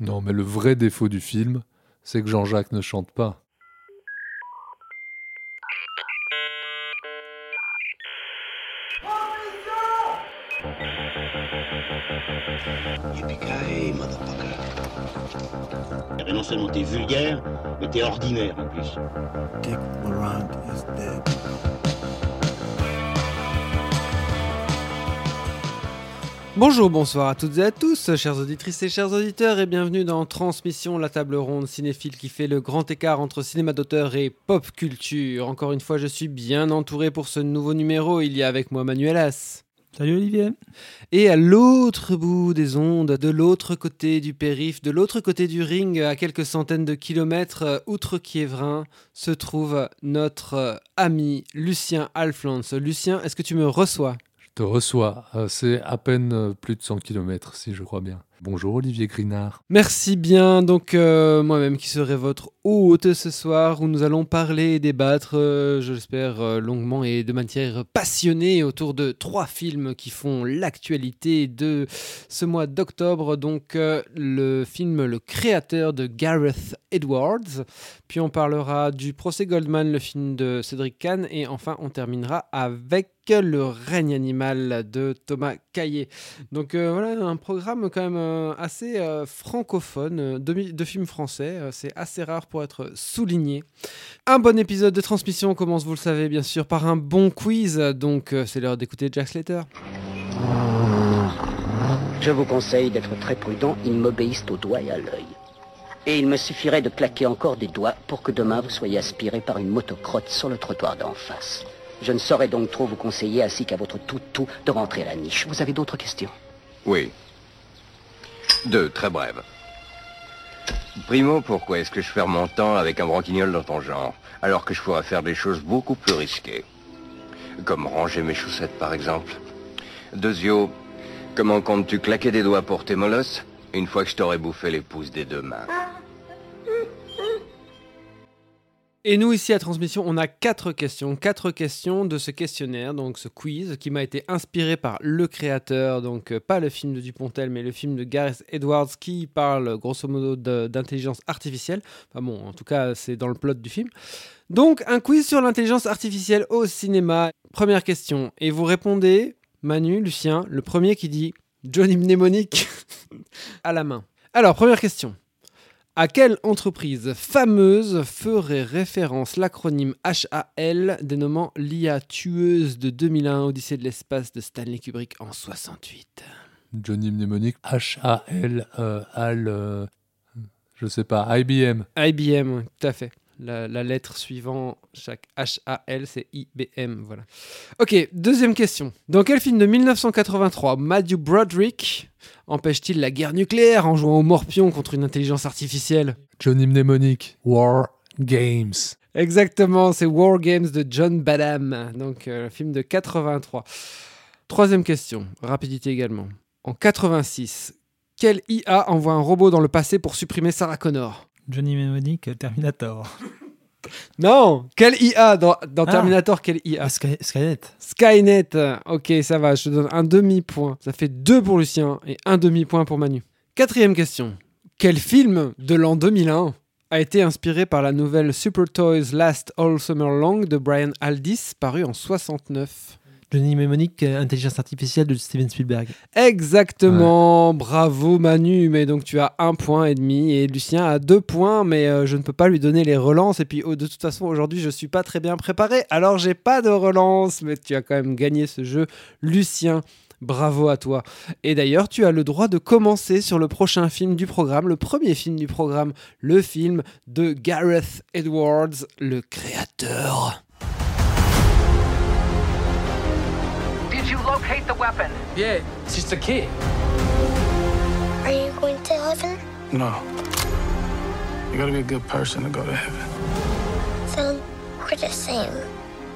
Non, mais le vrai défaut du film, c'est que Jean-Jacques ne chante pas. Et non seulement t'es vulgaire, mais t'es ordinaire en plus. Dick is dead. Bonjour, bonsoir à toutes et à tous, chères auditrices et chers auditeurs, et bienvenue dans Transmission, la table ronde cinéphile qui fait le grand écart entre cinéma d'auteur et pop culture. Encore une fois, je suis bien entouré pour ce nouveau numéro. Il y a avec moi Manuel As. Salut Olivier. Et à l'autre bout des ondes, de l'autre côté du périph', de l'autre côté du ring, à quelques centaines de kilomètres, outre Kievrin, se trouve notre ami Lucien Alflans. Lucien, est-ce que tu me reçois? Te reçois. Euh, c'est à peine euh, plus de 100 km, si je crois bien. Bonjour Olivier Grinard. Merci bien, donc euh, moi-même qui serai votre hôte ce soir où nous allons parler et débattre, je l'espère longuement et de manière passionnée autour de trois films qui font l'actualité de ce mois d'octobre. Donc le film Le Créateur de Gareth Edwards, puis on parlera du procès Goldman, le film de Cédric Kahn, et enfin on terminera avec Le règne animal de Thomas Caillet. Donc euh, voilà, un programme quand même euh, assez euh, francophone de, films français. C'est assez rare pour être souligné. Un bon épisode de transmission commence, vous le savez bien sûr, par un bon quiz. Donc c'est l'heure d'écouter Jack Slater. Je vous conseille d'être très prudent, ils m'obéissent au doigt et à l'œil. Et il me suffirait de claquer encore des doigts pour que demain vous soyez aspiré par une motocrotte sur le trottoir d'en face. Je ne saurais donc trop vous conseiller, ainsi qu'à votre tout-tout, de rentrer à la niche. Vous avez d'autres questions? Oui. Deux, très brèves. Primo, pourquoi est-ce que je perds mon temps avec un branquignol dans ton genre, alors que je pourrais faire des choses beaucoup plus risquées? Comme ranger mes chaussettes, par exemple. Deuxio, comment comptes-tu claquer des doigts pour tes molosses une fois que je t'aurai bouffé les pouces des deux mains? Et nous, ici à Transmission, on a quatre questions. Quatre questions de ce questionnaire, donc ce quiz, qui m'a été inspiré par le créateur, donc euh, pas le film de Dupontel, mais le film de Gareth Edwards, qui parle grosso modo d'intelligence artificielle. Enfin bon, en tout cas, c'est dans le plot du film. Donc, un quiz sur l'intelligence artificielle au cinéma. Première question. Et vous répondez, Manu, Lucien, le premier qui dit Johnny Mnemonic à la main. Alors, première question. À quelle entreprise fameuse ferait référence l'acronyme HAL dénommant l'IA tueuse de 2001 Odyssée de l'espace de Stanley Kubrick en 68 Johnny Mnemonic, H-A-L, euh, Al, euh, je sais pas, IBM. IBM, tout à fait. La, la lettre suivant chaque HAL, c'est IBM, voilà. Ok, deuxième question. Dans quel film de 1983 Matthew Broderick empêche-t-il la guerre nucléaire en jouant au morpion contre une intelligence artificielle? Johnny Mnemonic, War Games. Exactement, c'est War Games de John Badham, donc euh, film de 83. Troisième question, rapidité également. En 86, quelle IA envoie un robot dans le passé pour supprimer Sarah Connor? Johnny Mnemonic, Terminator. Non Quelle IA dans, dans Ah. Terminator Quelle IA Ah, Sky- Skynet. Skynet. Ok, ça va, je te donne un demi-point. Ça fait deux pour Lucien et un demi-point pour Manu. Quatrième question. Quel film de l'an 2001 a été inspiré par la nouvelle Super Toys Last All Summer Long de Brian Aldiss, paru en 69 Johnny Mnemonic, euh, intelligence artificielle de Steven Spielberg. Exactement, bravo Manu, mais donc tu as un point et demi et Lucien a deux points, mais euh, je ne peux pas lui donner les relances et puis oh, de toute façon aujourd'hui je suis pas très bien préparé, alors j'ai pas de relance, mais tu as quand même gagné ce jeu, Lucien. Bravo à toi. Et d'ailleurs, tu as le droit de commencer sur le prochain film du programme, le premier film du programme, le film de Gareth Edwards, le créateur. Locate the weapon? Yeah, it's just a kid. Are you going to heaven? No. You gotta be a good person to go to heaven. So we're the same.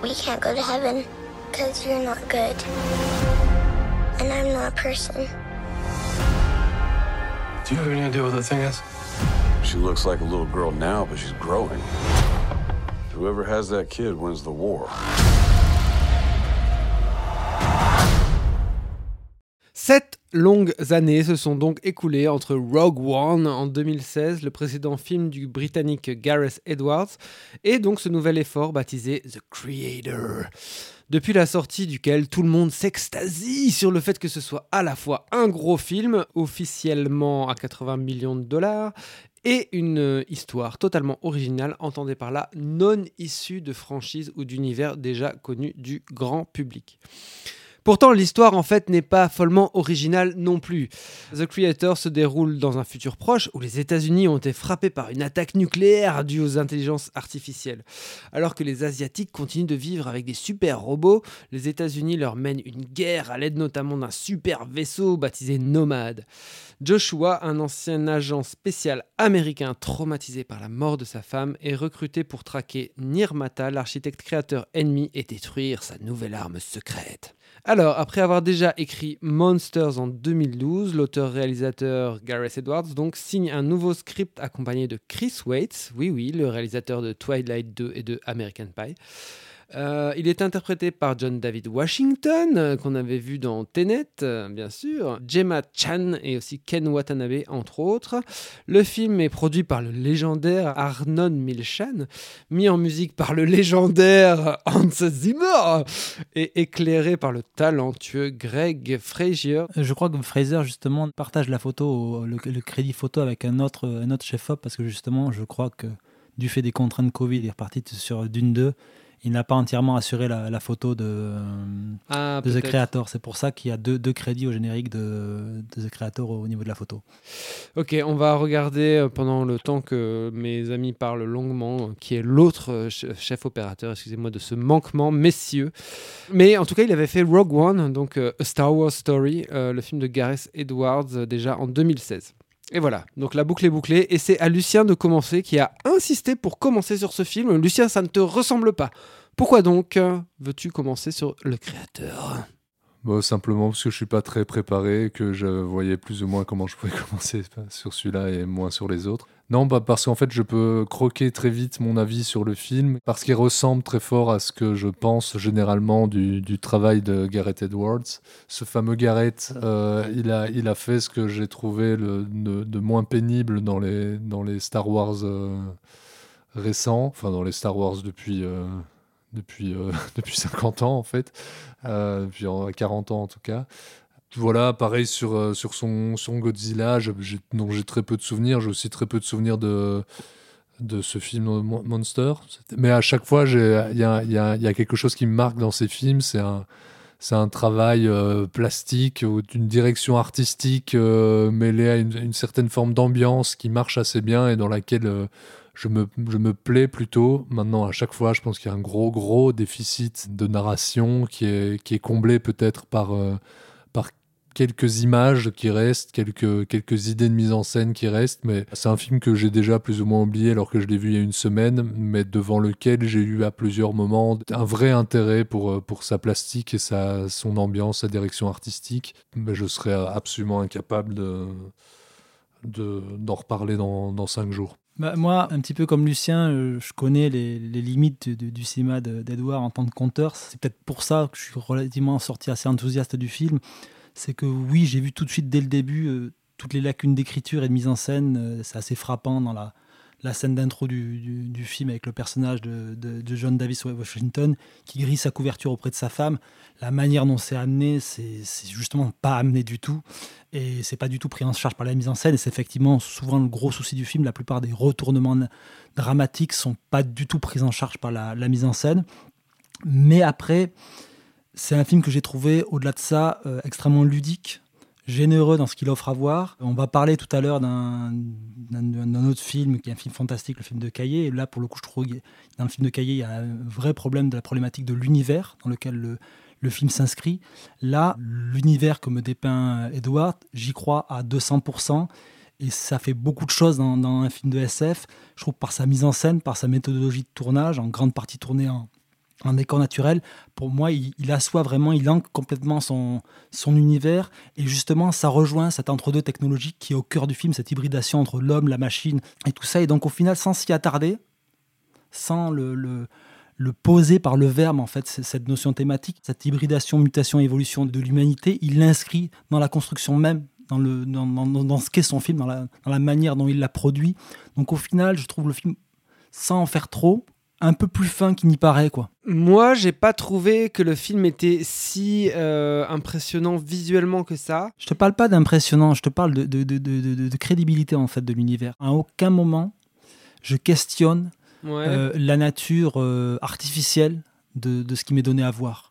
We can't go to heaven because you're not good. And I'm not a person. Do you have any idea what the thing is? She looks like a little girl now, but she's growing. Whoever has that kid wins the war. Sept Longues années se sont donc écoulées entre Rogue One en 2016, le précédent film du britannique Gareth Edwards, et donc ce nouvel effort baptisé The Creator. Depuis la sortie duquel tout le monde s'extasie sur le fait que ce soit à la fois un gros film, officiellement à 80 millions de dollars, et une histoire totalement originale, entendez par là, non issue de franchise ou d'univers déjà connu du grand public. Pourtant, l'histoire en fait n'est pas follement originale non plus. The Creator se déroule dans un futur proche où les États-Unis ont été frappés par une attaque nucléaire due aux intelligences artificielles. Alors que les Asiatiques continuent de vivre avec des super robots, les États-Unis leur mènent une guerre à l'aide notamment d'un super vaisseau baptisé Nomad. Joshua, un ancien agent spécial américain traumatisé par la mort de sa femme, est recruté pour traquer Nirmata, l'architecte créateur ennemi, et détruire sa nouvelle arme secrète. Alors, après avoir déjà écrit Monsters en 2012, l'auteur-réalisateur Gareth Edwards donc signe un nouveau script accompagné de Chris Waits, oui oui, le réalisateur de Twilight 2 et de American Pie. Euh, il est interprété par John David Washington, euh, qu'on avait vu dans Tenet, euh, bien sûr, Gemma Chan et aussi Ken Watanabe, entre autres. Le film est produit par le légendaire Arnon Milchan, mis en musique par le légendaire Hans Zimmer et éclairé par le talentueux Greg Frazier. Je crois que Fraser, justement, partage la photo, le, crédit photo avec un autre, chef-op, parce que justement, je crois que du fait des contraintes Covid, il est reparti sur Dune 2 il n'a pas entièrement assuré la, la photo de, Ah, de The. Creator. C'est pour ça qu'il y a deux, deux crédits au générique de, de The Creator au niveau de la photo. Ok, on va regarder euh, pendant le temps que mes amis parlent longuement, euh, qui est l'autre euh, ch- chef opérateur, excusez-moi, de ce manquement messieurs. Mais en tout cas, il avait fait Rogue One, donc euh, A Star Wars Story, euh, le film de Gareth Edwards, déjà en 2016. Et voilà, donc la boucle est bouclée, et c'est à Lucien de commencer, qui a insisté pour commencer sur ce film. Lucien, ça ne te ressemble pas. Pourquoi donc veux-tu commencer sur le créateur? Bon, simplement parce que je suis pas très préparé, que je voyais plus ou moins comment je pouvais commencer sur celui-là et moins sur les autres. Non, bah parce qu'en fait, je peux croquer très vite mon avis sur le film, parce qu'il ressemble très fort à ce que je pense généralement du, du travail de Gareth Edwards. Ce fameux Gareth, euh, il, a, il a fait ce que j'ai trouvé le, de, de moins pénible dans les, dans les Star Wars euh, récents, enfin dans les Star Wars depuis... euh, depuis, depuis 50 ans en fait, depuis en- 40 ans en tout cas. Voilà, pareil sur, euh, sur son, son Godzilla, je- dont j'ai très peu de souvenirs. J'ai aussi très peu de souvenirs de, de ce film Mon- Monster. Mais à chaque fois, il y a, y a- quelque chose qui me marque dans ces films. C'est un, c'est un travail euh, plastique ou d'une direction artistique euh, mêlée à une, certaine forme d'ambiance qui marche assez bien et dans laquelle euh, je, me, je me plais plutôt. Maintenant, à chaque fois, je pense qu'il y a un gros, gros déficit de narration qui est, qui est comblé peut-être par, euh, par quelques images qui restent, quelques, quelques idées de mise en scène qui restent, mais c'est un film que j'ai déjà plus ou moins oublié alors que je l'ai vu il y a une semaine, mais devant lequel j'ai eu à plusieurs moments un vrai intérêt pour, euh, pour sa plastique et sa, son ambiance, sa direction artistique, mais je serais absolument incapable de, de, d'en reparler dans, dans cinq jours. Bah, moi, un petit peu comme Lucien, euh, je connais les, limites du, cinéma de- d'Edouard en tant que conteur. C'est peut-être pour ça que je suis relativement sorti assez enthousiaste du film. C'est que oui, j'ai vu tout de suite dès le début euh, toutes les lacunes d'écriture et de mise en scène. euh, c'est assez frappant dans la, la scène d'intro du, du- film avec le personnage de, de- John Davis Washington qui grille sa couverture auprès de sa femme. La manière dont c'est amené, c'est justement pas amené du tout. Et c'est pas du tout pris en charge par la mise en scène. Et c'est effectivement souvent le gros souci du film. La plupart des retournements dramatiques sont pas du tout pris en charge par la, la mise en scène. Mais après, c'est un film que j'ai trouvé, au-delà de ça, euh, extrêmement ludique, généreux dans ce qu'il offre à voir. On va parler tout à l'heure d'un autre film, qui est un film fantastique, le film de Caillé. Là, pour le coup, je trouve que dans le film de Caillé, il y a un vrai problème de la problématique de l'univers dans lequel le, le film s'inscrit. Là, l'univers que me dépeint Edward, j'y crois à 200%. Et ça fait beaucoup de choses dans, dans un film de SF. Je trouve par sa mise en scène, par sa méthodologie de tournage, en grande partie tournée en, en décor naturel. Pour moi, il, assoit vraiment, il ancre complètement son, son univers. Et justement, ça rejoint cet entre-deux technologique qui est au cœur du film, cette hybridation entre l'homme, la machine et tout ça. Et donc, au final, sans s'y attarder, sans le, le- le poser par le verbe, en fait, cette notion thématique, cette hybridation, mutation, évolution de l'humanité, il l'inscrit dans la construction même, dans, le, dans, dans, ce qu'est son film, dans la, dans la manière dont il l'a produit. Donc au final, je trouve le film, sans en faire trop, un peu plus fin qu'il n'y paraît, quoi. Moi, j'ai pas trouvé que le film était si euh, impressionnant visuellement que ça. Je te parle pas d'impressionnant, je te parle de, de, de, de, crédibilité en fait de l'univers. À aucun moment, je questionne euh, la nature euh, artificielle de, ce qui m'est donné à voir.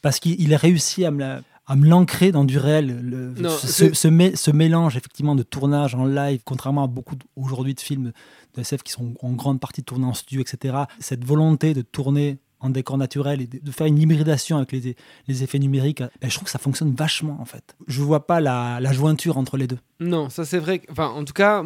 Parce qu'il a réussi à me, à me l'ancrer dans du réel. ce, ce, mélange effectivement de tournage en live, contrairement à beaucoup aujourd'hui de films de SF qui sont en grande partie tournés en studio, etc. Cette volonté de tourner en décor naturel et de faire une hybridation avec les, les effets numériques, ben, je trouve que ça fonctionne vachement en fait. Je vois pas la, la jointure entre les deux. Non, ça c'est vrai. Enfin, en tout cas,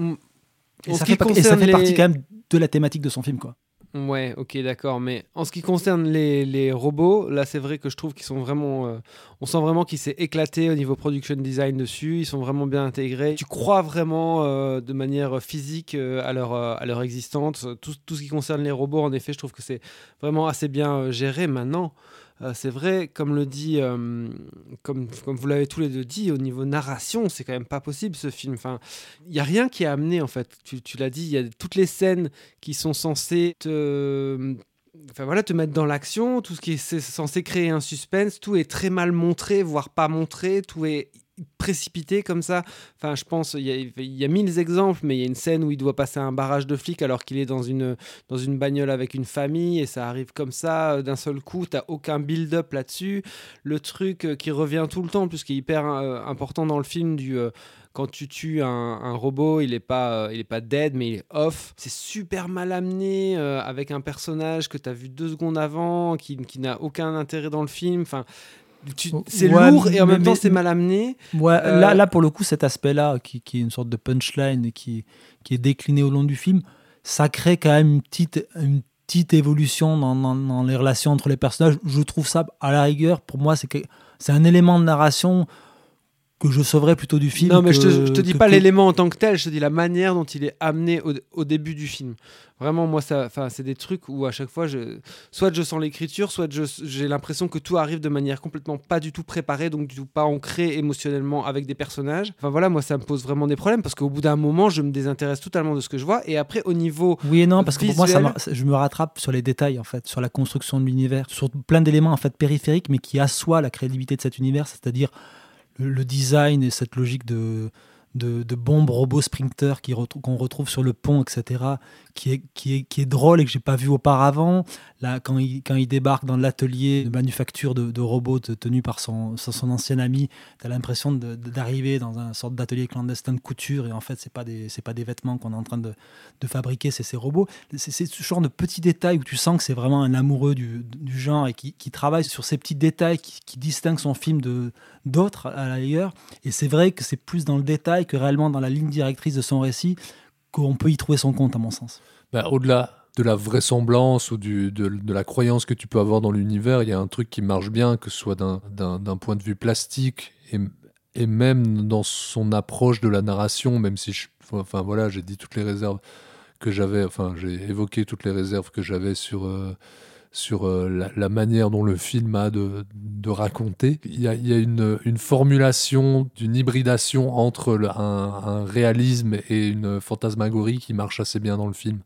et ça, fait, et ça fait partie quand même de la thématique de son film, quoi. Ouais, ok, d'accord. Mais en ce qui concerne les, les robots, là, c'est vrai que je trouve qu'ils sont vraiment. Euh, on sent vraiment qu'il s'est éclaté au niveau production design dessus. Ils sont vraiment bien intégrés. Tu crois vraiment euh, de manière physique euh, à, leur, à leur existence? Tout, tout, ce qui concerne les robots, en effet, je trouve que c'est vraiment assez bien géré maintenant. Euh, c'est vrai, comme le dit, euh, comme, comme vous l'avez tous les deux dit, au niveau narration, c'est quand même pas possible ce film. Enfin, il y a rien qui est amené en fait. Tu, tu l'as dit, il y a toutes les scènes qui sont censées te enfin voilà, te mettre dans l'action, tout ce qui est censé créer un suspense, tout est très mal montré, voire pas montré, tout est précipité comme ça. Enfin, je pense, il y, a, mille exemples, mais il y a une scène où il doit passer un barrage de flics alors qu'il est dans une, dans une bagnole avec une famille et ça arrive comme ça euh, d'un seul coup. T'as aucun build-up là-dessus. Le truc euh, qui revient tout le temps, plus qui est hyper euh, important dans le film du quand tu tues un, robot, il est pas, pas dead, mais il est off. C'est super mal amené avec un personnage que tu as vu deux secondes avant, qui, qui n'a aucun intérêt dans le film. Enfin, c'est lourd et en même temps c'est mal amené. Ouais, là, euh, là, pour le coup, cet aspect-là, qui, qui, est une sorte de punchline qui, qui est décliné au long du film, ça crée quand même une petite, une petite évolution dans, dans, les relations entre les personnages. Je trouve ça, à la rigueur, pour moi, c'est un élément de narration que je sauverais plutôt du film. Non, mais je te, je te dis pas l'élément en tant que tel, je te dis la manière dont il est amené au, au début du film. Vraiment, moi, ça, c'est des trucs où à chaque fois, je, soit je sens l'écriture, soit j'ai l'impression que tout arrive de manière complètement pas du tout préparée, donc du tout pas ancré émotionnellement avec des personnages. Enfin voilà, moi, ça me pose vraiment des problèmes parce qu'au bout d'un moment, je me désintéresse totalement de ce que je vois. Et après, au niveau. Oui et non, parce que pour moi, ça je me rattrape sur les détails, en fait, sur la construction de l'univers, sur plein d'éléments, en fait, périphériques, mais qui assoient la crédibilité de cet univers, c'est-à-dire le design et cette logique de de, bombes robots sprinter qu'on retrouve sur le pont, etc., qui est, qui est, qui est drôle et que j'ai pas vu auparavant. Là, quand il, quand il débarque dans l'atelier de manufacture de, robots tenu par son, son ancien ami, tu as l'impression d'arriver dans un sorte d'atelier clandestin de couture et en fait, c'est pas pas des vêtements qu'on est en train de, de fabriquer, c'est ces robots. C'est ce genre de petits détails où tu sens que c'est vraiment un amoureux du, du, genre et qui, qui, travaille sur ces petits détails qui, distinguent son film d'autres à l'ailleurs. Et c'est vrai que c'est plus dans le détail que réellement dans la ligne directrice de son récit qu'on peut y trouver son compte, à mon sens. Bah, au-delà de la vraisemblance ou du, de, la croyance que tu peux avoir dans l'univers, il y a un truc qui marche bien, que ce soit d'un point de vue plastique et, et, même dans son approche de la narration, même si, je, enfin voilà, j'ai dit toutes les réserves que j'avais, enfin j'ai évoqué toutes les réserves que j'avais sur, euh, sur euh, la, manière dont le film a de, raconter. Il y a, une, formulation d'une hybridation entre un, réalisme et une fantasmagorie qui marche assez bien dans le film.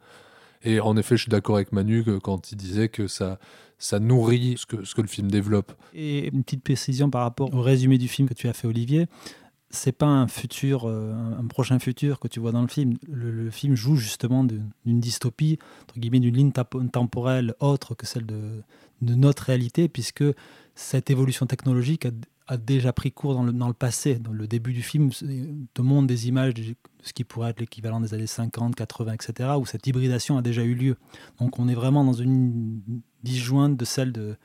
Et en effet, je suis d'accord avec Manu quand il disait que ça, ça nourrit ce que, ce que le film développe. Et une petite précision par rapport au résumé du film que tu as fait, Olivier c'est pas euh, un prochain futur que tu vois dans le film. Le, film joue justement d'une dystopie, entre guillemets, d'une ligne temporelle autre que celle de, notre réalité, puisque cette évolution technologique a, déjà pris cours dans le, passé. Dans le début du film te montre des images de ce qui pourrait être l'équivalent des années 50, 80, etc., où cette hybridation a déjà eu lieu. Donc on est vraiment dans une disjointe de celle de,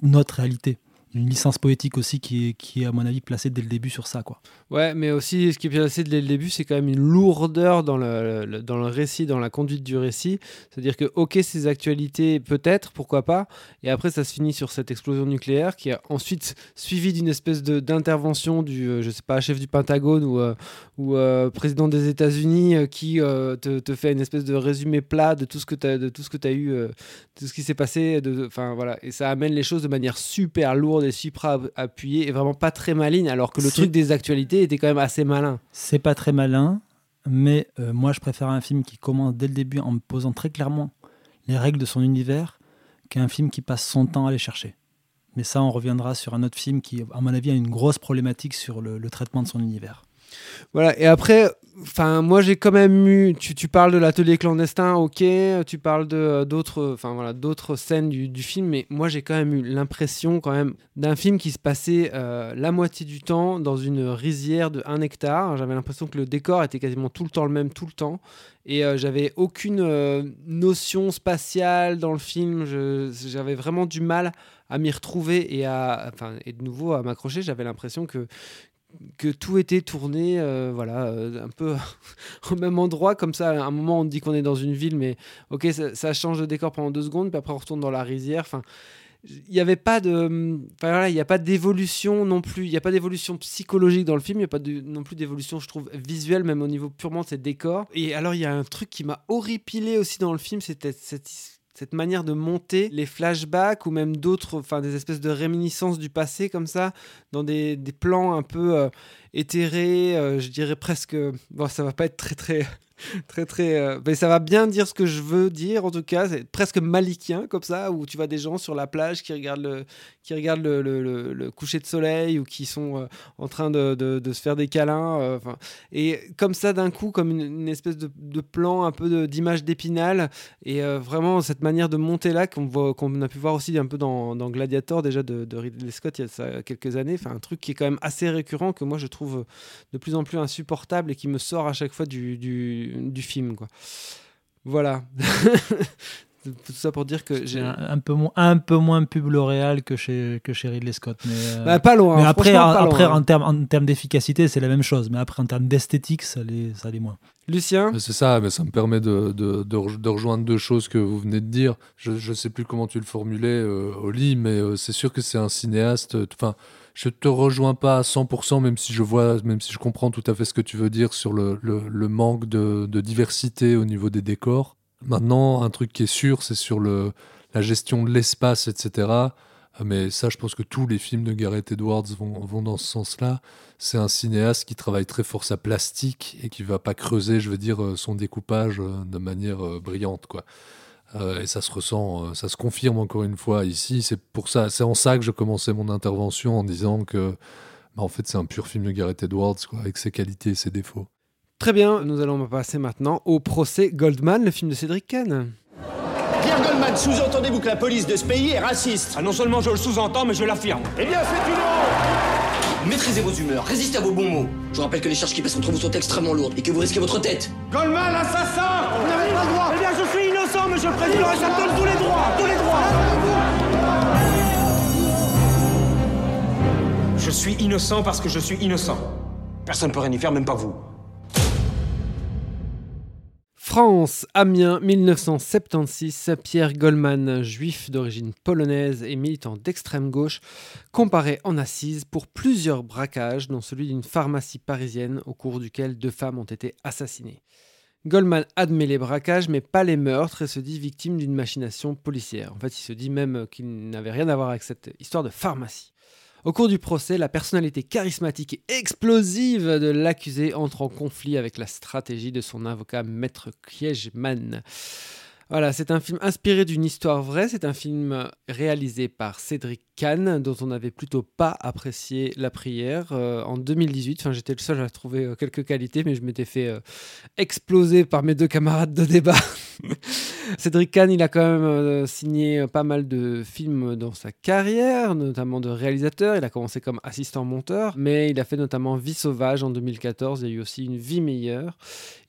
notre réalité. Une licence poétique aussi qui est, qui est, à mon avis, placée dès le début sur ça. Quoi. Ouais, mais aussi, ce qui est placé dès le début, c'est quand même une lourdeur dans le, dans le récit, dans la conduite du récit. C'est-à-dire que, ok, ces actualités, peut-être, pourquoi pas, et après, ça se finit sur cette explosion nucléaire qui a ensuite suivi d'une espèce d'intervention du, euh, je sais pas, chef du Pentagone ou, euh, ou euh, président des États-Unis qui te, te, fait une espèce de résumé plat de tout ce que tu as, de tout ce que as eu, euh, tout ce qui s'est passé. Enfin, voilà. Et ça amène les choses de manière super lourde et super appuyée et vraiment pas très maligne, alors que le truc des actualités était quand même assez malin. C'est pas très malin, mais euh, moi je préfère un film qui commence dès le début en me posant très clairement les règles de son univers qu'un film qui passe son temps à les chercher. Mais ça, on reviendra sur un autre film qui, à mon avis, a une grosse problématique sur le, le traitement de son univers. Voilà, et après, enfin, moi j'ai quand même eu. Tu, tu parles de l'atelier clandestin, ok, tu parles de d'autres, enfin voilà, d'autres scènes du, du, film, mais moi j'ai quand même eu l'impression quand même d'un film qui se passait euh, la moitié du temps dans une rizière de 1 hectare. J'avais l'impression que le décor était quasiment tout le temps le même, tout le temps, et euh, j'avais aucune euh, notion spatiale dans le film. J'avais vraiment du mal à m'y retrouver et à, enfin, et de nouveau à m'accrocher. J'avais l'impression que que tout était tourné euh, voilà euh, un peu au même endroit comme ça à un moment on dit qu'on est dans une ville mais ok ça, ça, change de décor pendant deux secondes puis après on retourne dans la rizière. Enfin il n'y avait pas de enfin, voilà il n'y a pas d'évolution non plus. Il n'y a pas d'évolution psychologique dans le film il n'y a pas de, non plus d'évolution je trouve visuelle même au niveau purement de ces décors. Et alors il y a un truc qui m'a horripilé aussi dans le film c'était cette cette manière de monter les flashbacks ou même d'autres, enfin des espèces de réminiscences du passé comme ça, dans des, plans un peu euh, éthérés, euh, je dirais presque. Bon, ça va pas être très très très très. Euh, mais ça va bien dire ce que je veux dire en tout cas. C'est presque malikien comme ça, où tu vois des gens sur la plage qui regardent le, qui le, le, coucher de soleil ou qui sont euh, en train de, de, se faire des câlins. Euh, et comme ça d'un coup, comme une, espèce de, plan un peu d'image d'épinal. Et vraiment cette manière de monter là qu'on qu'on a pu voir aussi un peu dans, Gladiator déjà de, Ridley Scott il y a ça, quelques années. Enfin un truc qui est quand même assez récurrent que moi je trouve de plus en plus insupportable et qui me sort à chaque fois du du film quoi. Voilà. tout ça pour dire que j'ai un, un, peu moins un peu moins pub L'Oréal que chez que chez Ridley Scott mais euh... bah, pas loin mais après en, pas après loin. en termes en termes d'efficacité c'est la même chose mais après en termes d'esthétique ça l'est ça l'est moins Lucien? C'est ça, mais ça me permet de, de, de, de, rejoindre deux choses que vous venez de dire. Je ne sais plus comment tu le formulais, euh, Oli, mais euh, c'est sûr que c'est un cinéaste. Enfin, je te rejoins pas à 100%, même si je vois, même si je comprends tout à fait ce que tu veux dire sur le, le, manque de, de, diversité au niveau des décors. Maintenant, un truc qui est sûr, c'est sur le, la gestion de l'espace, etc. Mais ça, je pense que tous les films de Gareth Edwards vont, vont dans ce sens-là. C'est un cinéaste qui travaille très fort sa plastique et qui va pas creuser, je veux dire, son découpage de manière brillante, quoi. Euh, et ça se ressent, ça se confirme encore une fois ici. C'est pour ça, c'est en ça que je commençais mon intervention en disant que, bah, en fait, c'est un pur film de Gareth Edwards, quoi, avec ses qualités et ses défauts. Très bien, nous allons passer maintenant au procès Goldman, le film de Cédric Kahn. Pierre Goldman, sous-entendez-vous que la police de ce pays est raciste? Ah, Non seulement je le sous-entends, mais je l'affirme. Eh bien, faites une honte Maîtrisez vos humeurs, résistez à vos bons mots. Je vous rappelle que les charges qui pèsent contre vous sont extrêmement lourdes et que vous risquez votre tête. Goldman, assassin Vous n'avez pas le droit monsieur le président, et ça me donne tous les droits Tous les droits Je suis innocent parce que je suis innocent. Personne ne peut rien y faire, même pas vous. France, Amiens, 1976, Pierre Goldman, juif d'origine polonaise et militant d'extrême gauche, comparé en assises pour plusieurs braquages, dont celui d'une pharmacie parisienne au cours duquel deux femmes ont été assassinées. Goldman admet les braquages mais pas les meurtres et se dit victime d'une machination policière. En fait, il se dit même qu'il n'avait rien à voir avec cette histoire de pharmacie. Au cours du procès, la personnalité charismatique et explosive de l'accusé entre en conflit avec la stratégie de son avocat Maître Kiejman. Voilà, c'est un film inspiré d'une histoire vraie, c'est un film réalisé par Cédric Kahn, dont on n'avait plutôt pas apprécié la prière euh, en 2018. Enfin, j'étais le seul à trouver euh, quelques qualités, mais je m'étais fait euh, exploser par mes deux camarades de débat. Cédric Kahn, il a quand même signé pas mal de films dans sa carrière, notamment de réalisateur. Il a commencé comme assistant monteur, mais il a fait notamment Vie sauvage en 2014. Il y a eu aussi Une vie meilleure.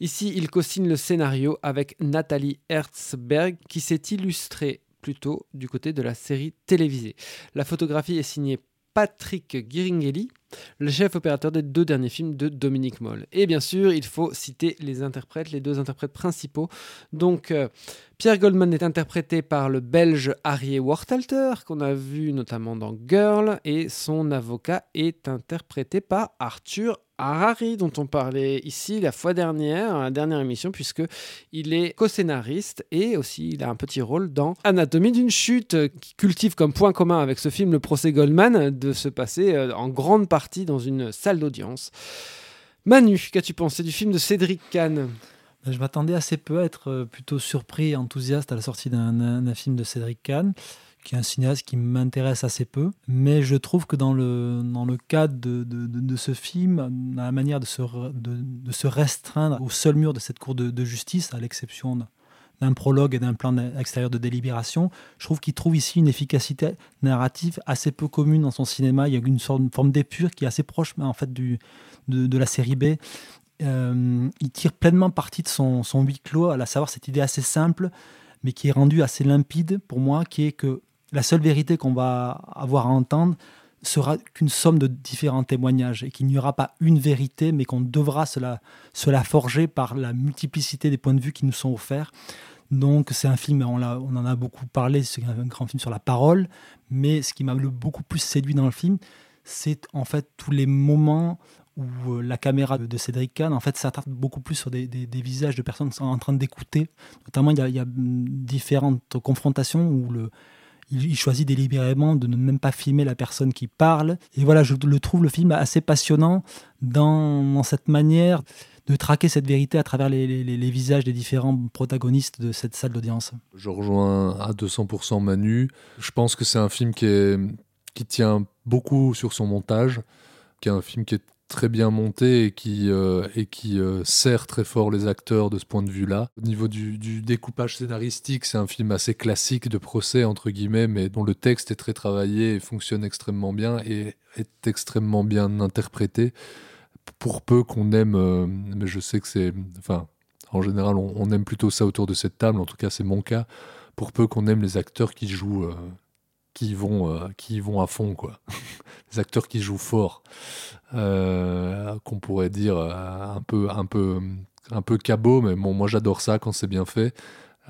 Ici, il co-signe le scénario avec Nathalie Qui s'est illustrée plutôt du côté de la série télévisée. La photographie est signée Patrick Giringhelli, le chef opérateur des deux derniers films de Dominique Moll. Et bien sûr, il faut citer les interprètes, les deux interprètes principaux. Donc, euh, Pierre Goldman est interprété par le belge Harry Wartalter, qu'on a vu notamment dans Girl, et son avocat est interprété par Arthur Harari, dont on parlait ici la fois dernière, la dernière émission, puisque il est co-scénariste et aussi il a un petit rôle dans Anatomie d'une chute, qui cultive comme point commun avec ce film le procès Goldman de se passer euh, en grande partie dans une salle d'audience. Manu, qu'as-tu pensé du film de Cédric Kahn? Je m'attendais assez peu à être euh, plutôt surpris et enthousiaste à la sortie d'un film de Cédric Kahn qui est un cinéaste qui m'intéresse assez peu. Mais je trouve que dans le, dans le cadre de, de, de, ce film, la manière de se, de, se restreindre au seul mur de cette cour de, justice, à l'exception d'un prologue et d'un plan extérieur de délibération, je trouve qu'il trouve ici une efficacité narrative assez peu commune dans son cinéma. Il y a une, sorte, une forme d'épure qui est assez proche en fait du, de, la série B. Euh, il tire pleinement parti de son, son huis clos, à savoir cette idée assez simple, mais qui est rendue assez limpide pour moi, qui est que la seule vérité qu'on va avoir à entendre sera qu'une somme de différents témoignages et qu'il n'y aura pas une vérité, mais qu'on devra se la, forger par la multiplicité des points de vue qui nous sont offerts. Donc c'est un film, on, on, en a beaucoup parlé, c'est un grand film sur la parole, mais ce qui m'a beaucoup plus séduit dans le film, c'est en fait tous les moments où euh, la caméra de Cédric Kahn en fait s'attarde beaucoup plus sur des, visages de personnes qui sont en train d'écouter. Notamment, il y, a, hum, différentes confrontations où il, choisit délibérément de ne même pas filmer la personne qui parle. Et voilà, je le trouve le film assez passionnant dans, cette manière de traquer cette vérité à travers les, visages des différents protagonistes de cette salle d'audience. Je rejoins à 200% Manu. Je pense que c'est un film qui, tient beaucoup sur son montage, qui est un film qui est très bien monté et qui, euh, euh, sert très fort les acteurs de ce point de vue-là. Au niveau du, découpage scénaristique, c'est un film assez classique de procès, entre guillemets, mais dont le texte est très travaillé et fonctionne extrêmement bien et est extrêmement bien interprété. Pour peu qu'on aime, euh, mais je sais que c'est. Enfin, en général, on, aime plutôt ça autour de cette table, en tout cas, c'est mon cas. Pour peu qu'on aime les acteurs qui jouent qui vont, qui vont à fond, quoi. les acteurs qui jouent fort. Euh, qu'on pourrait dire euh, un peu, un peu, un peu cabot, mais bon, moi j'adore ça quand c'est bien fait.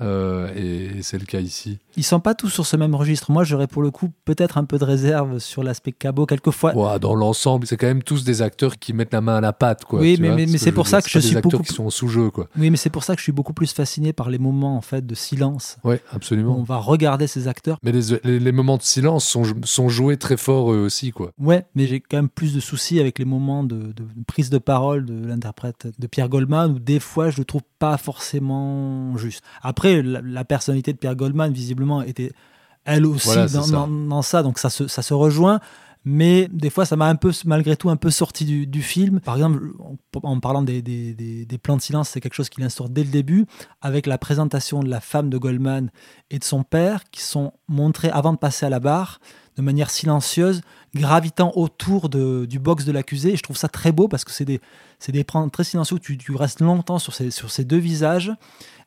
Euh, et, c'est le cas ici. Ils sont pas tous sur ce même registre. Moi, j'aurais pour le coup peut-être un peu de réserve sur l'aspect cabot quelquefois. dans l'ensemble, c'est quand même tous des acteurs qui mettent la main à la pâte, quoi. Oui, mais, mais, c'est pour ça que je suis beaucoup qui sont sous jeu, quoi. Oui, mais c'est pour ça que je suis beaucoup plus fasciné par les moments en fait de silence. Oui, absolument. On va regarder ces acteurs. Mais les, les, moments de silence sont, sont joués très fort eux aussi, quoi. Ouais, mais j'ai quand même plus de soucis avec les moments de, de prise de parole de l'interprète de Pierre Goldman où des fois je le trouve pas forcément juste. Après, la, personnalité de Pierre Goldman, visiblement, était elle aussi dans, ça. donc ça se, ça se rejoint. Mais des fois, ça m'a un peu, malgré tout, un peu sorti du, film. Par exemple, en, parlant des, des, des, plans de silence, c'est quelque chose qu'il instaure dès le début, avec la présentation de la femme de Goldman et de son père, qui sont montrés avant de passer à la barre, de manière silencieuse, gravitant autour du box de l'accusé. Je trouve ça très beau parce que c'est des, des très silencieux où tu, restes longtemps sur ces, sur deux visages.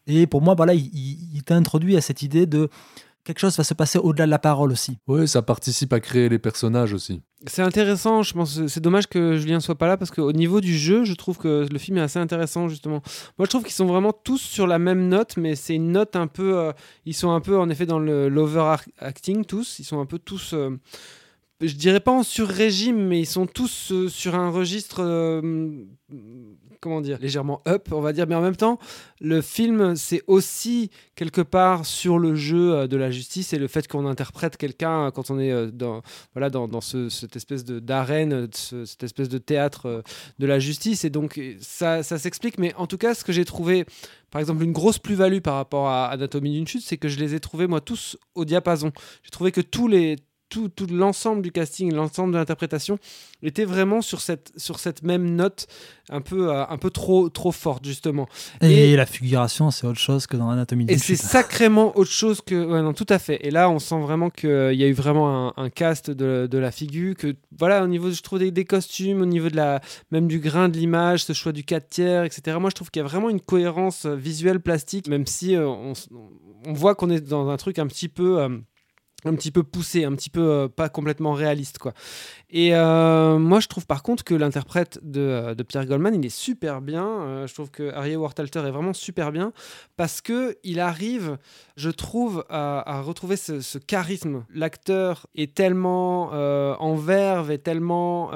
Et pour moi, voilà, il, il, à cette idée de quelque chose va se passer au-delà de la parole aussi. Oui, ça participe à créer les personnages aussi. C'est intéressant, je pense. C'est dommage que Julien soit pas là parce qu'au niveau du jeu, je trouve que le film est assez intéressant justement. Moi, je trouve qu'ils sont vraiment tous sur la même note, mais c'est une note un peu. Euh, ils sont un peu en effet dans le l'overacting tous. Ils sont un peu tous. Euh, je dirais pas en sur-régime, mais ils sont tous euh, sur un registre comment dire, légèrement up, on va dire, mais en même temps, le film, c'est aussi quelque part sur le jeu euh, de la justice et le fait qu'on interprète quelqu'un quand on est euh, dans, voilà, dans, dans ce, cette espèce d'arène, cette espèce de théâtre euh, de la justice. Et donc, ça, ça s'explique, mais en tout cas, ce que j'ai trouvé, par exemple, une grosse plus-value par rapport à Anatomie d'une chute, c'est que je les ai trouvés, moi, tous au diapason. J'ai trouvé que tous les tout, tout l'ensemble du casting, l'ensemble de l'interprétation était vraiment sur cette, sur cette même note un peu, euh, un peu trop, trop forte, justement. Et, la figuration, c'est autre chose que dans l'anatomie Et c'est sacrément autre chose que. Ouais, non, tout à fait. Et là, on sent vraiment qu'il y a eu vraiment un, cast de, de, la figure, que voilà, au niveau, je trouve, des, des, costumes, au niveau de la, même du grain de l'image, ce choix du 4 tiers, etc. Moi, je trouve qu'il y a vraiment une cohérence visuelle, plastique, même si euh, on, on, voit qu'on est dans un truc un petit peu. Un petit peu poussé, un petit peu euh, pas complètement réaliste quoi. Et euh, moi je trouve par contre que l'interprète de, euh, Pierre Goldman il est super bien. je trouve que Harry Wartalter est vraiment super bien parce que il arrive, je trouve, à, retrouver ce, charisme. L'acteur est tellement en verve et tellement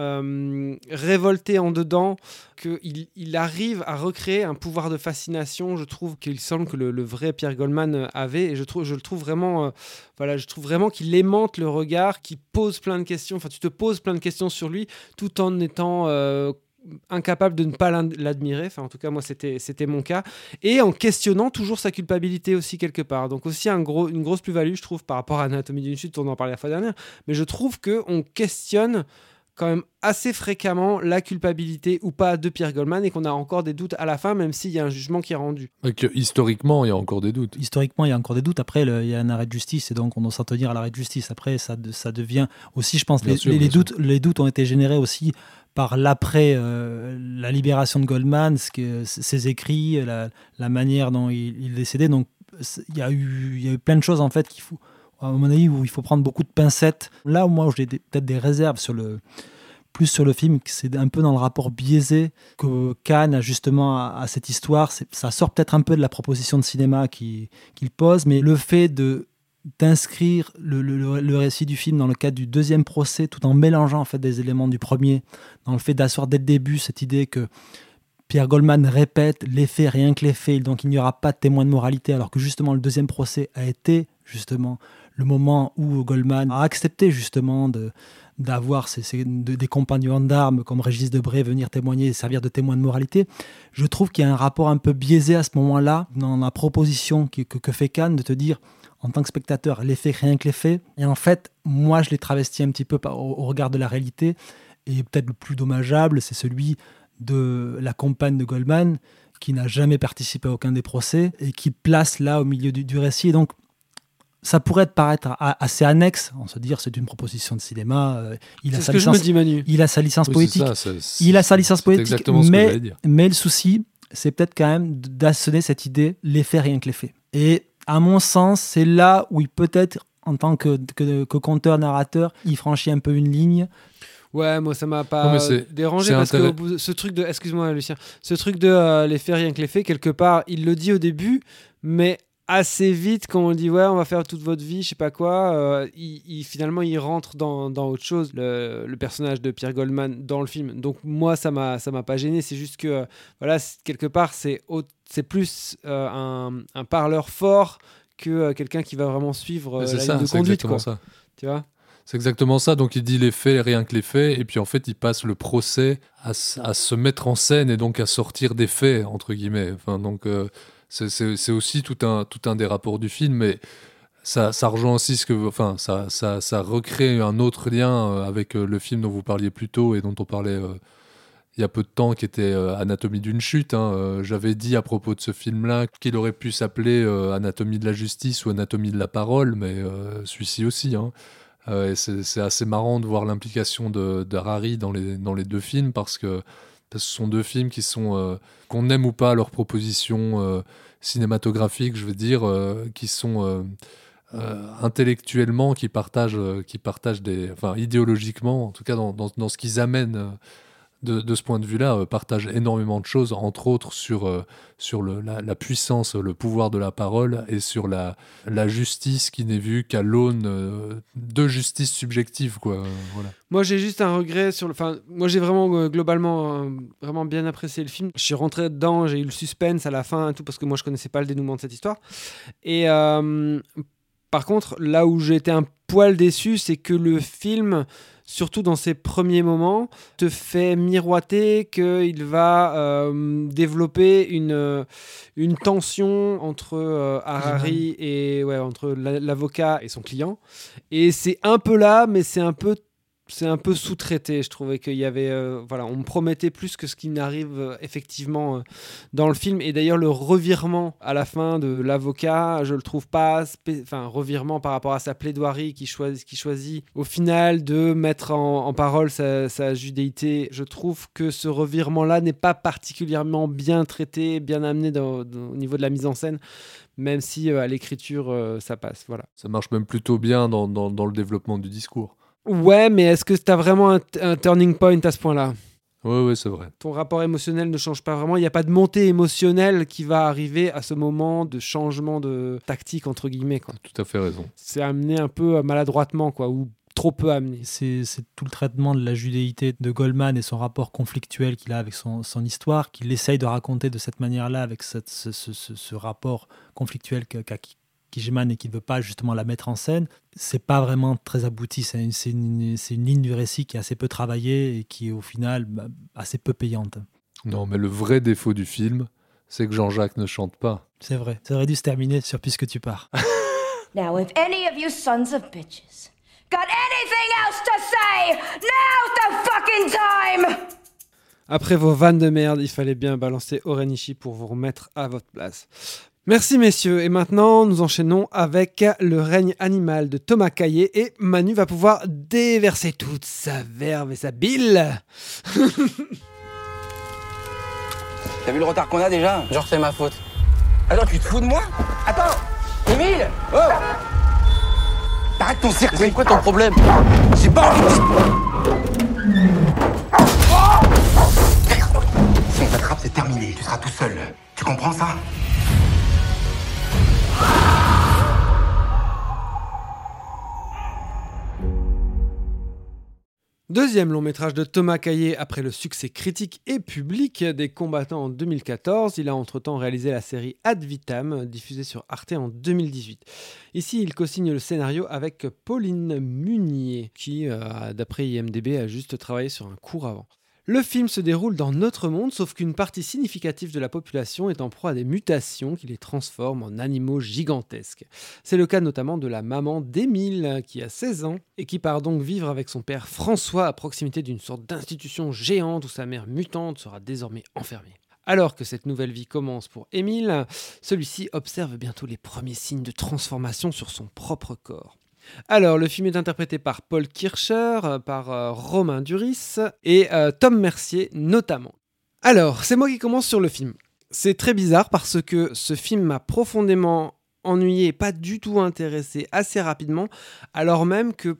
révolté en dedans qu'il il arrive à recréer un pouvoir de fascination. Je trouve qu'il semble que le, vrai Pierre Goldman avait et je trouve je le trouve vraiment voilà je trouve vraiment qu'il aimante le regard, qu'il pose plein de questions. Enfin, tu te poses plein de questions sur lui tout en étant euh, incapable de ne pas l'admirer. Enfin, en tout cas, moi, c'était mon cas. Et en questionnant toujours sa culpabilité aussi quelque part. Donc aussi un gros, une grosse plus-value, je trouve, par rapport à Anatomie d'une chute, on en parlait la fois dernière. Mais je trouve qu'on questionne quand même assez fréquemment la culpabilité ou pas de Pierre Goldman et qu'on a encore des doutes à la fin, même s'il y a un jugement qui est rendu. Et que, historiquement, il y a encore des doutes. Historiquement, il y a encore des doutes. Après, il y a un arrêt de justice et donc on doit s'en tenir à l'arrêt de justice. Après, ça, ça devient aussi, je pense, les, les, doutes, les doutes ont été générés aussi par l'après, euh, la libération de Goldman, ce que, ses écrits, la, la manière dont il, il, est décédé. Donc, il y, a eu, il y a eu plein de choses en fait qu'il faut à mon avis, où il faut prendre beaucoup de pincettes. Là moi, j'ai peut-être des réserves plus sur le film, c'est un peu dans le rapport biaisé que Cannes a justement à, cette histoire. Ça sort peut-être un peu de la proposition de cinéma qu'il pose, mais le fait d'inscrire le, le, récit du film dans le cadre du deuxième procès, tout en mélangeant en fait des éléments du premier, dans le fait d'asseoir dès le début cette idée que Pierre Goldman répète les faits, rien que les faits, donc il n'y aura pas de témoin de moralité, alors que justement le deuxième procès a été justement le moment où Goldman a accepté justement d'avoir des compagnons d'armes comme Régis Debray venir témoigner et servir de témoin de moralité, je trouve qu'il y a un rapport un peu biaisé à ce moment-là dans la proposition que, fait Cannes de te dire en tant que spectateur, les faits, rien que les faits. Et en fait, moi, je l'ai travesti un petit peu au, regard de la réalité. Et peut-être le plus dommageable, c'est celui de la compagne de Goldman, qui n'a jamais participé à aucun des procès et qui place là au milieu du, récit. Donc, ça pourrait paraître assez annexe, on se dire c'est une proposition de cinéma. Euh, il a sa licence, il a sa licence poétique, il a sa licence poétique, mais mais le souci, c'est peut-être quand même d'assonner cette idée les faits rien que les faits. Et à mon sens, c'est là où il peut-être en tant que, que, conteur narrateur, il franchit un peu une ligne. Ouais, moi ça m'a pas dérangé parce que ce truc de, excuse-moi Lucien, ce truc de euh, les faits rien que les faits, quelque part, il le dit au début, mais assez vite quand on dit ouais on va faire toute votre vie je sais pas quoi euh, il, finalement il rentre dans, dans autre chose le, personnage de Pierre Goldman dans le film donc moi ça m'a ça m'a pas gêné c'est juste que euh, voilà quelque part c'est c'est plus euh, un, un, parleur fort que quelqu'un qui va vraiment suivre la ça, ligne de conduite quoi. ça tu vois? C'est exactement ça. Donc il dit les faits, rien que les faits, et puis en fait il passe le procès à, à se mettre en scène et donc à sortir des faits entre guillemets. Enfin donc c'est aussi tout un, tout un des rapports du film, mais ça, rejoint aussi ce que. Enfin, ça, recrée un autre lien euh, avec euh, le film dont vous parliez plus tôt et dont on parlait euh, il y a peu de temps, qui était Anatomie d'une chute. Hein. J'avais dit à propos de ce film-là qu'il aurait pu s'appeler Anatomie de la justice ou Anatomie de la parole, mais celui-ci aussi. Hein. c'est assez marrant de voir l'implication de, de Harry dans les, dans les deux films parce que ce sont deux films qui sont, euh, qu'on aime ou pas leurs propositions euh, cinématographiques, je veux dire, euh, qui sont intellectuellement, qui partagent, qui partagent des, enfin idéologiquement, en tout cas dans, dans ce qu'ils amènent de, ce point de vue-là, euh, partage énormément de choses, entre autres sur, euh, sur la, puissance, le pouvoir de la parole et sur la, justice qui n'est vue qu'à l'aune euh, de justice subjective. Quoi. Voilà. Moi, j'ai juste un regret sur le. Moi, j'ai vraiment, globalement, vraiment bien apprécié le film. Je suis rentré dedans, j'ai eu le suspense à la fin, tout, parce que moi, je connaissais pas le dénouement de cette histoire. Et. par contre, là où été un poil déçu, c'est que le film surtout dans ses premiers moments, te fait miroiter qu'il va euh, développer une, euh, une tension entre euh, Harari et ouais, entre l'avocat et son client. Et c'est un peu là, mais c'est un peu c'est un peu sous-traité. Je trouvais qu'il y avait, euh, voilà, on me promettait plus que ce qui n'arrive euh, effectivement euh, dans le film. Et d'ailleurs, le revirement à la fin de l'avocat, je le trouve pas, enfin, revirement par rapport à sa plaidoirie qui choisit, qui choisit au final de mettre en, en parole sa, sa judéité. Je trouve que ce revirement-là n'est pas particulièrement bien traité, bien amené au niveau de la mise en scène, même si à l'écriture ça passe. Voilà. Ça marche même plutôt bien dans le développement du discours. Ouais, mais est-ce que tu as vraiment un, un turning point à ce point-là? Ouais, ouais, c'est vrai. Ton rapport émotionnel ne change pas vraiment. Il n'y a pas de montée émotionnelle qui va arriver à ce moment de changement de tactique, entre guillemets. Quoi. Tout à fait raison. C'est amené un peu euh, maladroitement, quoi, ou trop peu amené. C'est tout le traitement de la judéité de Goldman et son rapport conflictuel qu'il a avec son, son histoire, qu'il essaye de raconter de cette manière-là, avec cette- ce, ce- ce- ce rapport conflictuel qu'a qu'a Kijman et qu'il ne veut pas justement la mettre en scène. C'est pas vraiment très abouti. C'est une, ligne du récit qui est assez peu travaillée et qui est au final bah, assez peu payante. Non, mais le vrai défaut du film, c'est que Jean-Jacques ne chante pas. C'est vrai. Ça aurait dû se terminer sur Puisque tu pars. Now, if any of you sons of bitches got anything else to say, now's the fucking time! Après vos vannes de merde, il fallait bien balancer Orenishi pour vous remettre à votre place. Merci messieurs, et maintenant nous enchaînons avec le règne animal de Thomas Caillé. Et Manu va pouvoir déverser toute sa verve et sa bile. T'as vu le retard qu'on a déjà? Genre c'est ma faute. Attends, tu te fous de moi? Attends! Émile! Oh! Arrête ton cirque. C'est quoi ton problème? C'est pas Si on t'attrape, c'est terminé. Tu seras tout seul. Tu comprends ça? Deuxième long métrage de Thomas Caillé après le succès critique et public des combattants en 2014. Il a entre-temps réalisé la série Ad Vitam, diffusée sur Arte en 2018. Ici, il co-signe le scénario avec Pauline Munier, qui, euh, d'après IMDB, a juste travaillé sur un cours avant. Le film se déroule dans notre monde, sauf qu'une partie significative de la population est en proie à des mutations qui les transforment en animaux gigantesques. C'est le cas notamment de la maman d'Émile, qui a 16 ans, et qui part donc vivre avec son père François à proximité d'une sorte d'institution géante où sa mère mutante sera désormais enfermée. Alors que cette nouvelle vie commence pour Émile, celui-ci observe bientôt les premiers signes de transformation sur son propre corps. Alors, le film est interprété par Paul Kircher, euh, par euh, Romain Duris et euh, Tom Mercier notamment. Alors, c'est moi qui commence sur le film. C'est très bizarre parce que ce film m'a profondément ennuyé et pas du tout intéressé assez rapidement, alors même que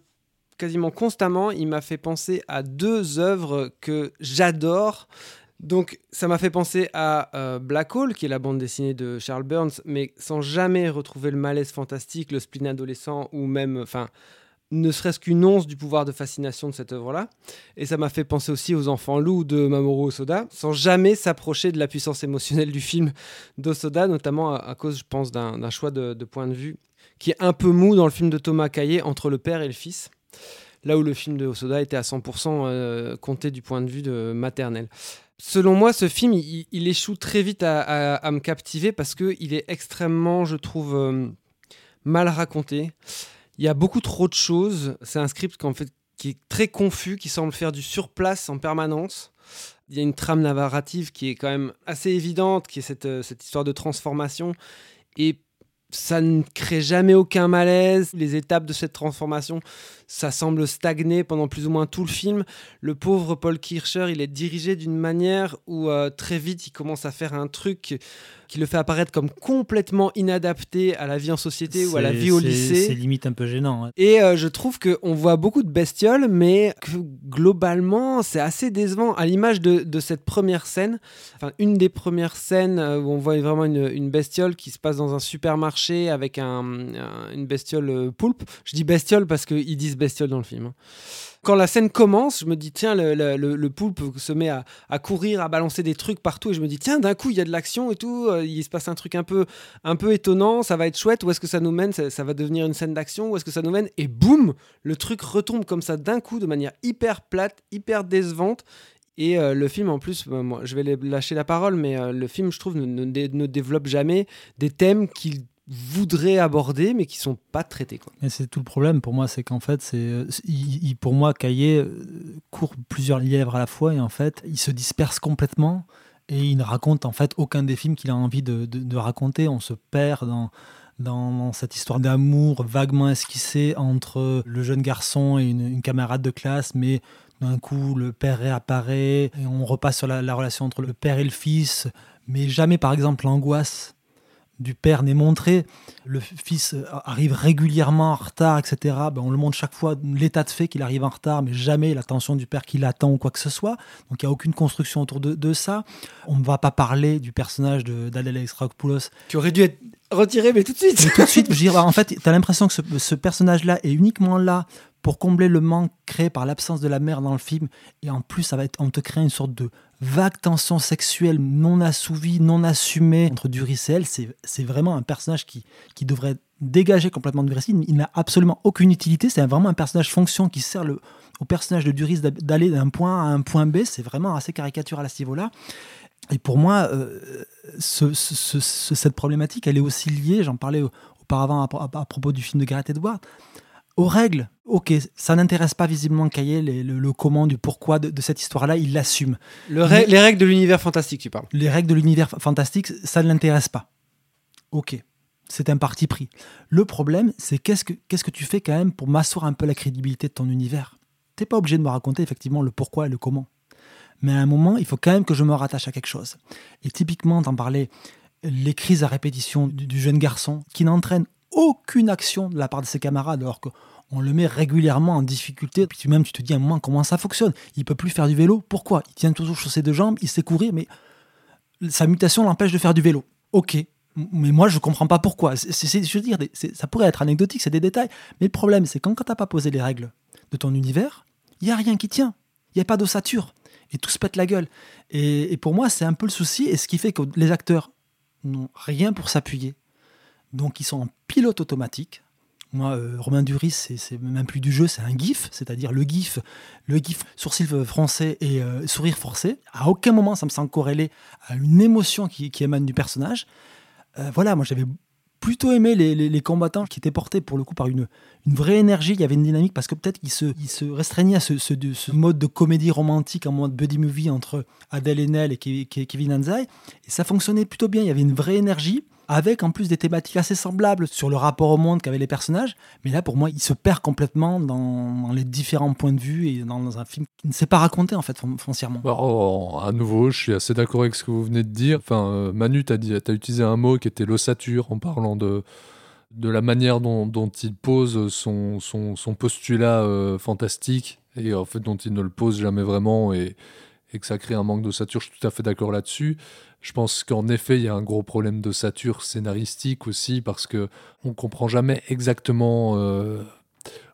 quasiment constamment, il m'a fait penser à deux œuvres que j'adore. Donc ça m'a fait penser à euh, Black Hole, qui est la bande dessinée de Charles Burns, mais sans jamais retrouver le malaise fantastique, le spleen adolescent, ou même, enfin, ne serait-ce qu'une once du pouvoir de fascination de cette œuvre-là. Et ça m'a fait penser aussi aux Enfants loups de Mamoru Osoda, sans jamais s'approcher de la puissance émotionnelle du film d'Osoda, notamment à, cause, je pense, d'un choix de, de point de vue qui est un peu mou dans le film de Thomas Caillé entre le père et le fils là où le film de Osoda était à 100% euh, compté du point de vue de maternel. Selon moi, ce film, il, il échoue très vite à, me captiver parce qu'il est extrêmement, je trouve, euh, mal raconté. Il y a beaucoup trop de choses. C'est un script fait, qui est très confus, qui semble faire du surplace en permanence. Il y a une trame narrative qui est quand même assez évidente, qui est cette, euh, cette histoire de transformation. Et ça ne crée jamais aucun malaise. Les étapes de cette transformation, ça semble stagner pendant plus ou moins tout le film. Le pauvre Paul Kircher, il est dirigé d'une manière où euh, très vite il commence à faire un truc qui le fait apparaître comme complètement inadapté à la vie en société ou à la vie au lycée. C'est limite un peu gênant. hein. Et euh, je trouve qu'on voit beaucoup de bestioles, mais que globalement, c'est assez décevant. À l'image de, de cette première scène, enfin, une des premières scènes euh, où on voit vraiment une, une bestiole qui se passe dans un supermarché avec un, un- une bestiole euh, poulpe. Je dis bestiole parce qu'ils disent bestiole dans le film. hein. Quand la scène commence, je me dis, tiens, le, le- poulpe se met à, courir, à balancer des trucs partout, et je me dis, tiens, d'un coup, il y a de l'action et tout, euh, il se passe un truc un peu, un peu étonnant, ça va être chouette, où est-ce que ça nous mène? Ça, va devenir une scène d'action, où est-ce que ça nous mène? Et boum, le truc retombe comme ça d'un coup, de manière hyper plate, hyper décevante. Et euh, le film, en plus, je vais lâcher la parole, mais le film, je trouve, ne, ne ne développe jamais des thèmes qu'il voudrait aborder, mais qui sont pas traités. Quoi. C'est tout le problème pour moi, c'est qu'en fait, c'est, euh, pour moi, Caillé euh, court plusieurs lièvres à la fois et en fait, il se disperse complètement et il ne raconte en fait aucun des films qu'il a envie de, de- raconter. On se perd dans, dans, cette histoire d'amour vaguement esquissée entre le jeune garçon et une, camarade de classe, mais d'un coup, le père réapparaît et on repasse sur la relation entre le père et le fils, mais jamais, par exemple, l'angoisse du père n'est montré. Le fils euh, arrive régulièrement en retard, etc. Ben, on le montre chaque fois l'état de fait qu'il arrive en retard, mais jamais l'attention du père qui l'attend ou quoi que ce soit. Donc il n'y a aucune construction autour de, de ça. On ne va pas parler du personnage d'Adèle Exarchopoulos. Qui aurait dû être retiré, mais tout de suite. Mais tout de suite, je veux dire, en fait, tu as l'impression que ce, ce personnage-là est uniquement là pour combler le manque créé par l'absence de la mère dans le film. Et en plus, on te crée une sorte de vague tension sexuelle non assouvie, non assumée entre Duris et elle. C'est vraiment un personnage qui, devrait dégager complètement de Duris. Il, n'a absolument aucune utilité. C'est vraiment un personnage fonction qui sert le, au personnage de Duris d'aller d'un point A à un point B. C'est vraiment assez caricatural à ce niveau-là. Et pour moi, euh, ce- ce- ce- ce- cette problématique, elle est aussi liée, j'en parlais au- auparavant à propos du film de Gareth Edwards, aux règles. Ok, ça n'intéresse pas visiblement Cahier, le, le comment, du pourquoi de, de cette histoire-là, il l'assume. Le les règles de l'univers fantastique, tu parles. Les règles de l'univers fantastique, ça ne l'intéresse pas. Ok, c'est un parti pris. Le problème, c'est qu'est-ce que, qu'est-ce que tu fais quand même pour m'asseoir un peu la crédibilité de ton univers? T'es pas obligé de me raconter effectivement le pourquoi et le comment. Mais à un moment, il faut quand même que je me rattache à quelque chose. Et typiquement, t'en parlais, les crises à répétition du, du jeune garçon qui n'entraîne aucune action de la part de ses camarades alors qu'on le met régulièrement en difficulté. Puis même tu te dis à un moment comment ça fonctionne. Il peut plus faire du vélo. Pourquoi? Il tient toujours sur ses deux jambes, il sait courir, mais sa mutation l'empêche de faire du vélo. Ok, mais moi je comprends pas pourquoi. C'est- je veux dire, ça pourrait être anecdotique, c'est des détails. Mais le problème, c'est quand, quand t'as pas posé les règles de ton univers, il y a rien qui tient. Il y a pas d'ossature et tout se pète la gueule. Et pour moi, c'est un peu le souci et ce qui fait que les acteurs n'ont rien pour s'appuyer. Donc ils sont en pilote automatique. Moi, euh, Romain Duris, c'est- même plus du jeu, c'est un GIF, c'est-à-dire le GIF, le GIF sourcil français et euh, sourire forcé. À aucun moment ça me semble corrélé à une émotion qui, émane du personnage. Euh, voilà, moi j'avais plutôt aimé les, combattants qui étaient portés pour le coup par une, vraie énergie, il y avait une dynamique parce que peut-être qu'ils se, restreignaient à ce, ce- de- ce mode de comédie romantique en mode buddy movie entre Adèle Haenel et Ke- Ke- Kevin Anzai. Et ça fonctionnait plutôt bien, il y avait une vraie énergie avec en plus des thématiques assez semblables sur le rapport au monde qu'avaient les personnages. Mais là, pour moi, il se perd complètement dans, les différents points de vue et dans, un film qui ne sait pas raconter en fait fon- foncièrement. Alors, à nouveau, je suis assez d'accord avec ce que vous venez de dire. Enfin, euh, Manu, tu as, utilisé un mot qui était l'ossature en parlant de, de la manière dont, il pose son, son, postulat euh, fantastique et en fait dont il ne le pose jamais vraiment et que ça crée un manque d'ossature. Je suis tout à fait d'accord là-dessus. Je pense qu'en effet, il y a un gros problème d'ossature scénaristique aussi parce que on comprend jamais exactement euh,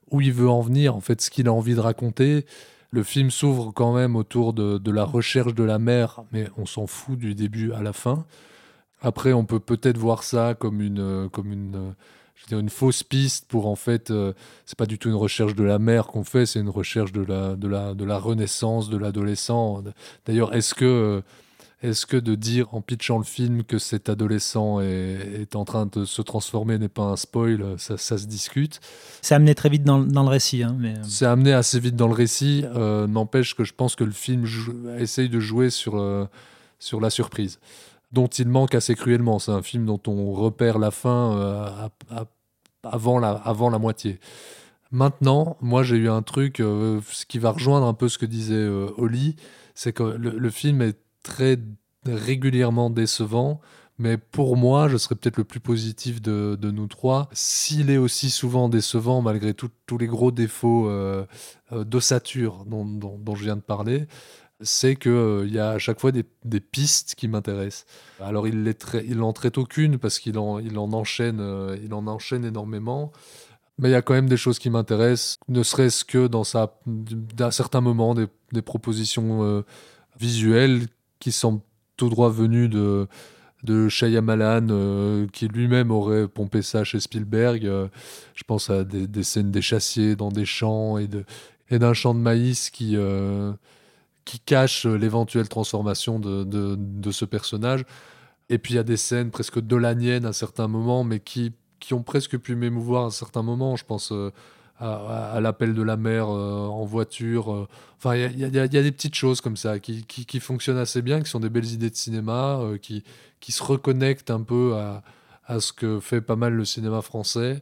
où il veut en venir, en fait, ce qu'il a envie de raconter. Le film s'ouvre quand même autour de, de la recherche de la mère, mais on s'en fout du début à la fin. Après, on peut peut-être voir ça comme une, euh, comme une, euh, je veux une fausse piste pour en fait, euh, c'est pas du tout une recherche de la mère qu'on fait, c'est une recherche de la, de la, de la renaissance de l'adolescent. D'ailleurs, est-ce que, est-ce que de dire en pitchant le film que cet adolescent est, est en train de se transformer n'est pas un spoil, ça, ça se discute. C'est amené très vite dans, dans le récit. hein, mais... C'est amené assez vite dans le récit. euh, N'empêche que je pense que le film essaye de jouer sur, euh, sur la surprise, dont il manque assez cruellement. C'est un film dont on repère la fin euh, à- à- avant, la, avant la moitié. Maintenant, moi j'ai eu un truc, euh, ce qui va rejoindre un peu ce que disait euh, Oli, c'est que le, le film est très régulièrement décevant. Mais pour moi, je serais peut-être le plus positif de, nous trois. S'il est aussi souvent décevant, malgré tous les gros défauts euh, euh, d'ossature dont, je viens de parler, c'est qu'il y a à chaque fois des, pistes qui m'intéressent. Alors, il n'en traite aucune parce qu'il en, en, enchaîne, euh, il en enchaîne énormément. Mais il y a quand même des choses qui m'intéressent, ne serait-ce que dans sa, d'un certain moment, des, des propositions euh, visuelles qui semblent tout droit venues de, de Shyamalan, euh, qui lui-même aurait pompé ça chez Spielberg. Euh, je pense à des, scènes des chassiers dans des champs et, d'un champ de maïs qui, euh, qui cache l'éventuelle transformation de, de, ce personnage. Et puis il y a des scènes presque dolaniennes à certains moments, mais qui, qui ont presque pu m'émouvoir à certains moments. Je pense à, l'appel de la mer euh, en voiture. euh. Enfin, il y a, des petites choses comme ça qui, qui, fonctionnent assez bien, qui sont des belles idées de cinéma, euh, qui, qui se reconnectent un peu à, à ce que fait pas mal le cinéma français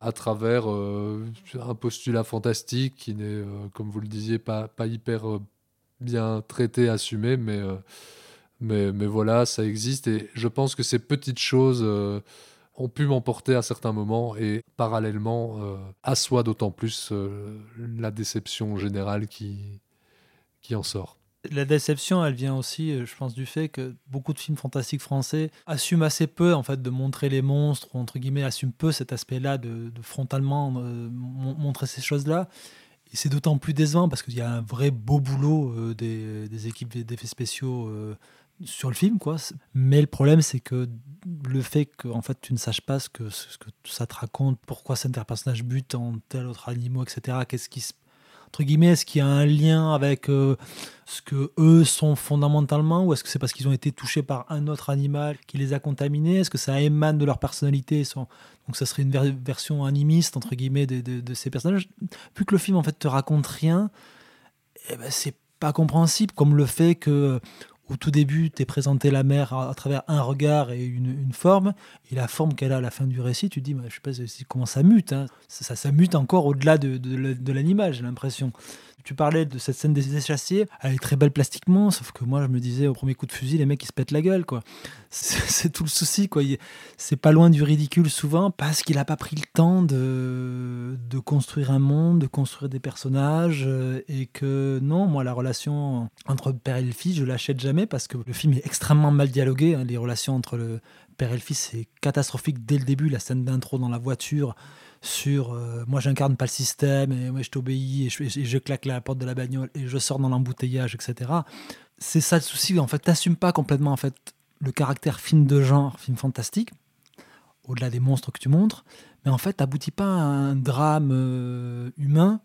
à travers un postulat fantastique qui n'est, comme vous le disiez, pas, pas hyper bien traité, assumé, mais, mais, mais voilà, ça existe. Et je pense que ces petites choses ont pu m'emporter à certains moments et parallèlement euh, assoit d'autant plus euh, la déception générale qui, qui en sort. La déception, elle vient aussi, euh, je pense, du fait que beaucoup de films fantastiques français assument assez peu, en fait, de montrer les monstres, ou entre guillemets, assument peu cet aspect-là de, frontalement euh, mon- montrer ces choses-là. C'est d'autant plus décevant parce qu'il y a un vrai beau boulot des, des équipes d'effets spéciaux sur le film, quoi. Mais le problème, c'est que le fait que en fait, tu ne saches pas ce que, ce que ça te raconte, pourquoi certains personnages butent en tel autre animal, etc., qu'est-ce qui se entre guillemets, est-ce qu'il y a un lien avec euh, ce que eux sont fondamentalement ou est-ce que c'est parce qu'ils ont été touchés par un autre animal qui les a contaminés? Est-ce que ça émane de leur personnalité Donc ça serait une ver- version animiste, entre guillemets, de, de- de ces personnages? Vu que le film, en fait, te raconte rien, eh ben, c'est pas compréhensible, comme le fait que au tout début, t'es présenté la mère à, travers un regard et une, forme, et la forme qu'elle a à la fin du récit, tu te dis, bah, je sais pas comment ça mute, hein. ça, ça, mute encore au-delà de, de l'animal, j'ai l'impression. Tu parlais de cette scène des échassiers, elle est très belle plastiquement, sauf que moi je me disais au premier coup de fusil, les mecs ils se pètent la gueule, quoi. C'est tout le souci, quoi. C'est pas loin du ridicule souvent parce qu'il a pas pris le temps de, de construire un monde, de construire des personnages, euh, et que non, moi la relation entre père et fils, je l'achète jamais parce que le film est extrêmement mal dialogué. hein. Les relations entre le père et le fils, c'est catastrophique dès le début. La scène d'intro dans la voiture sur euh, moi j'incarne pas le système et ouais, je t'obéis et je, claque la porte de la bagnole et je sors dans l'embouteillage, etc. C'est ça le souci. En fait, t'assumes pas complètement en fait le caractère film de genre, film fantastique, au-delà des monstres que tu montres, mais en fait, t'aboutis pas à un drame euh, humain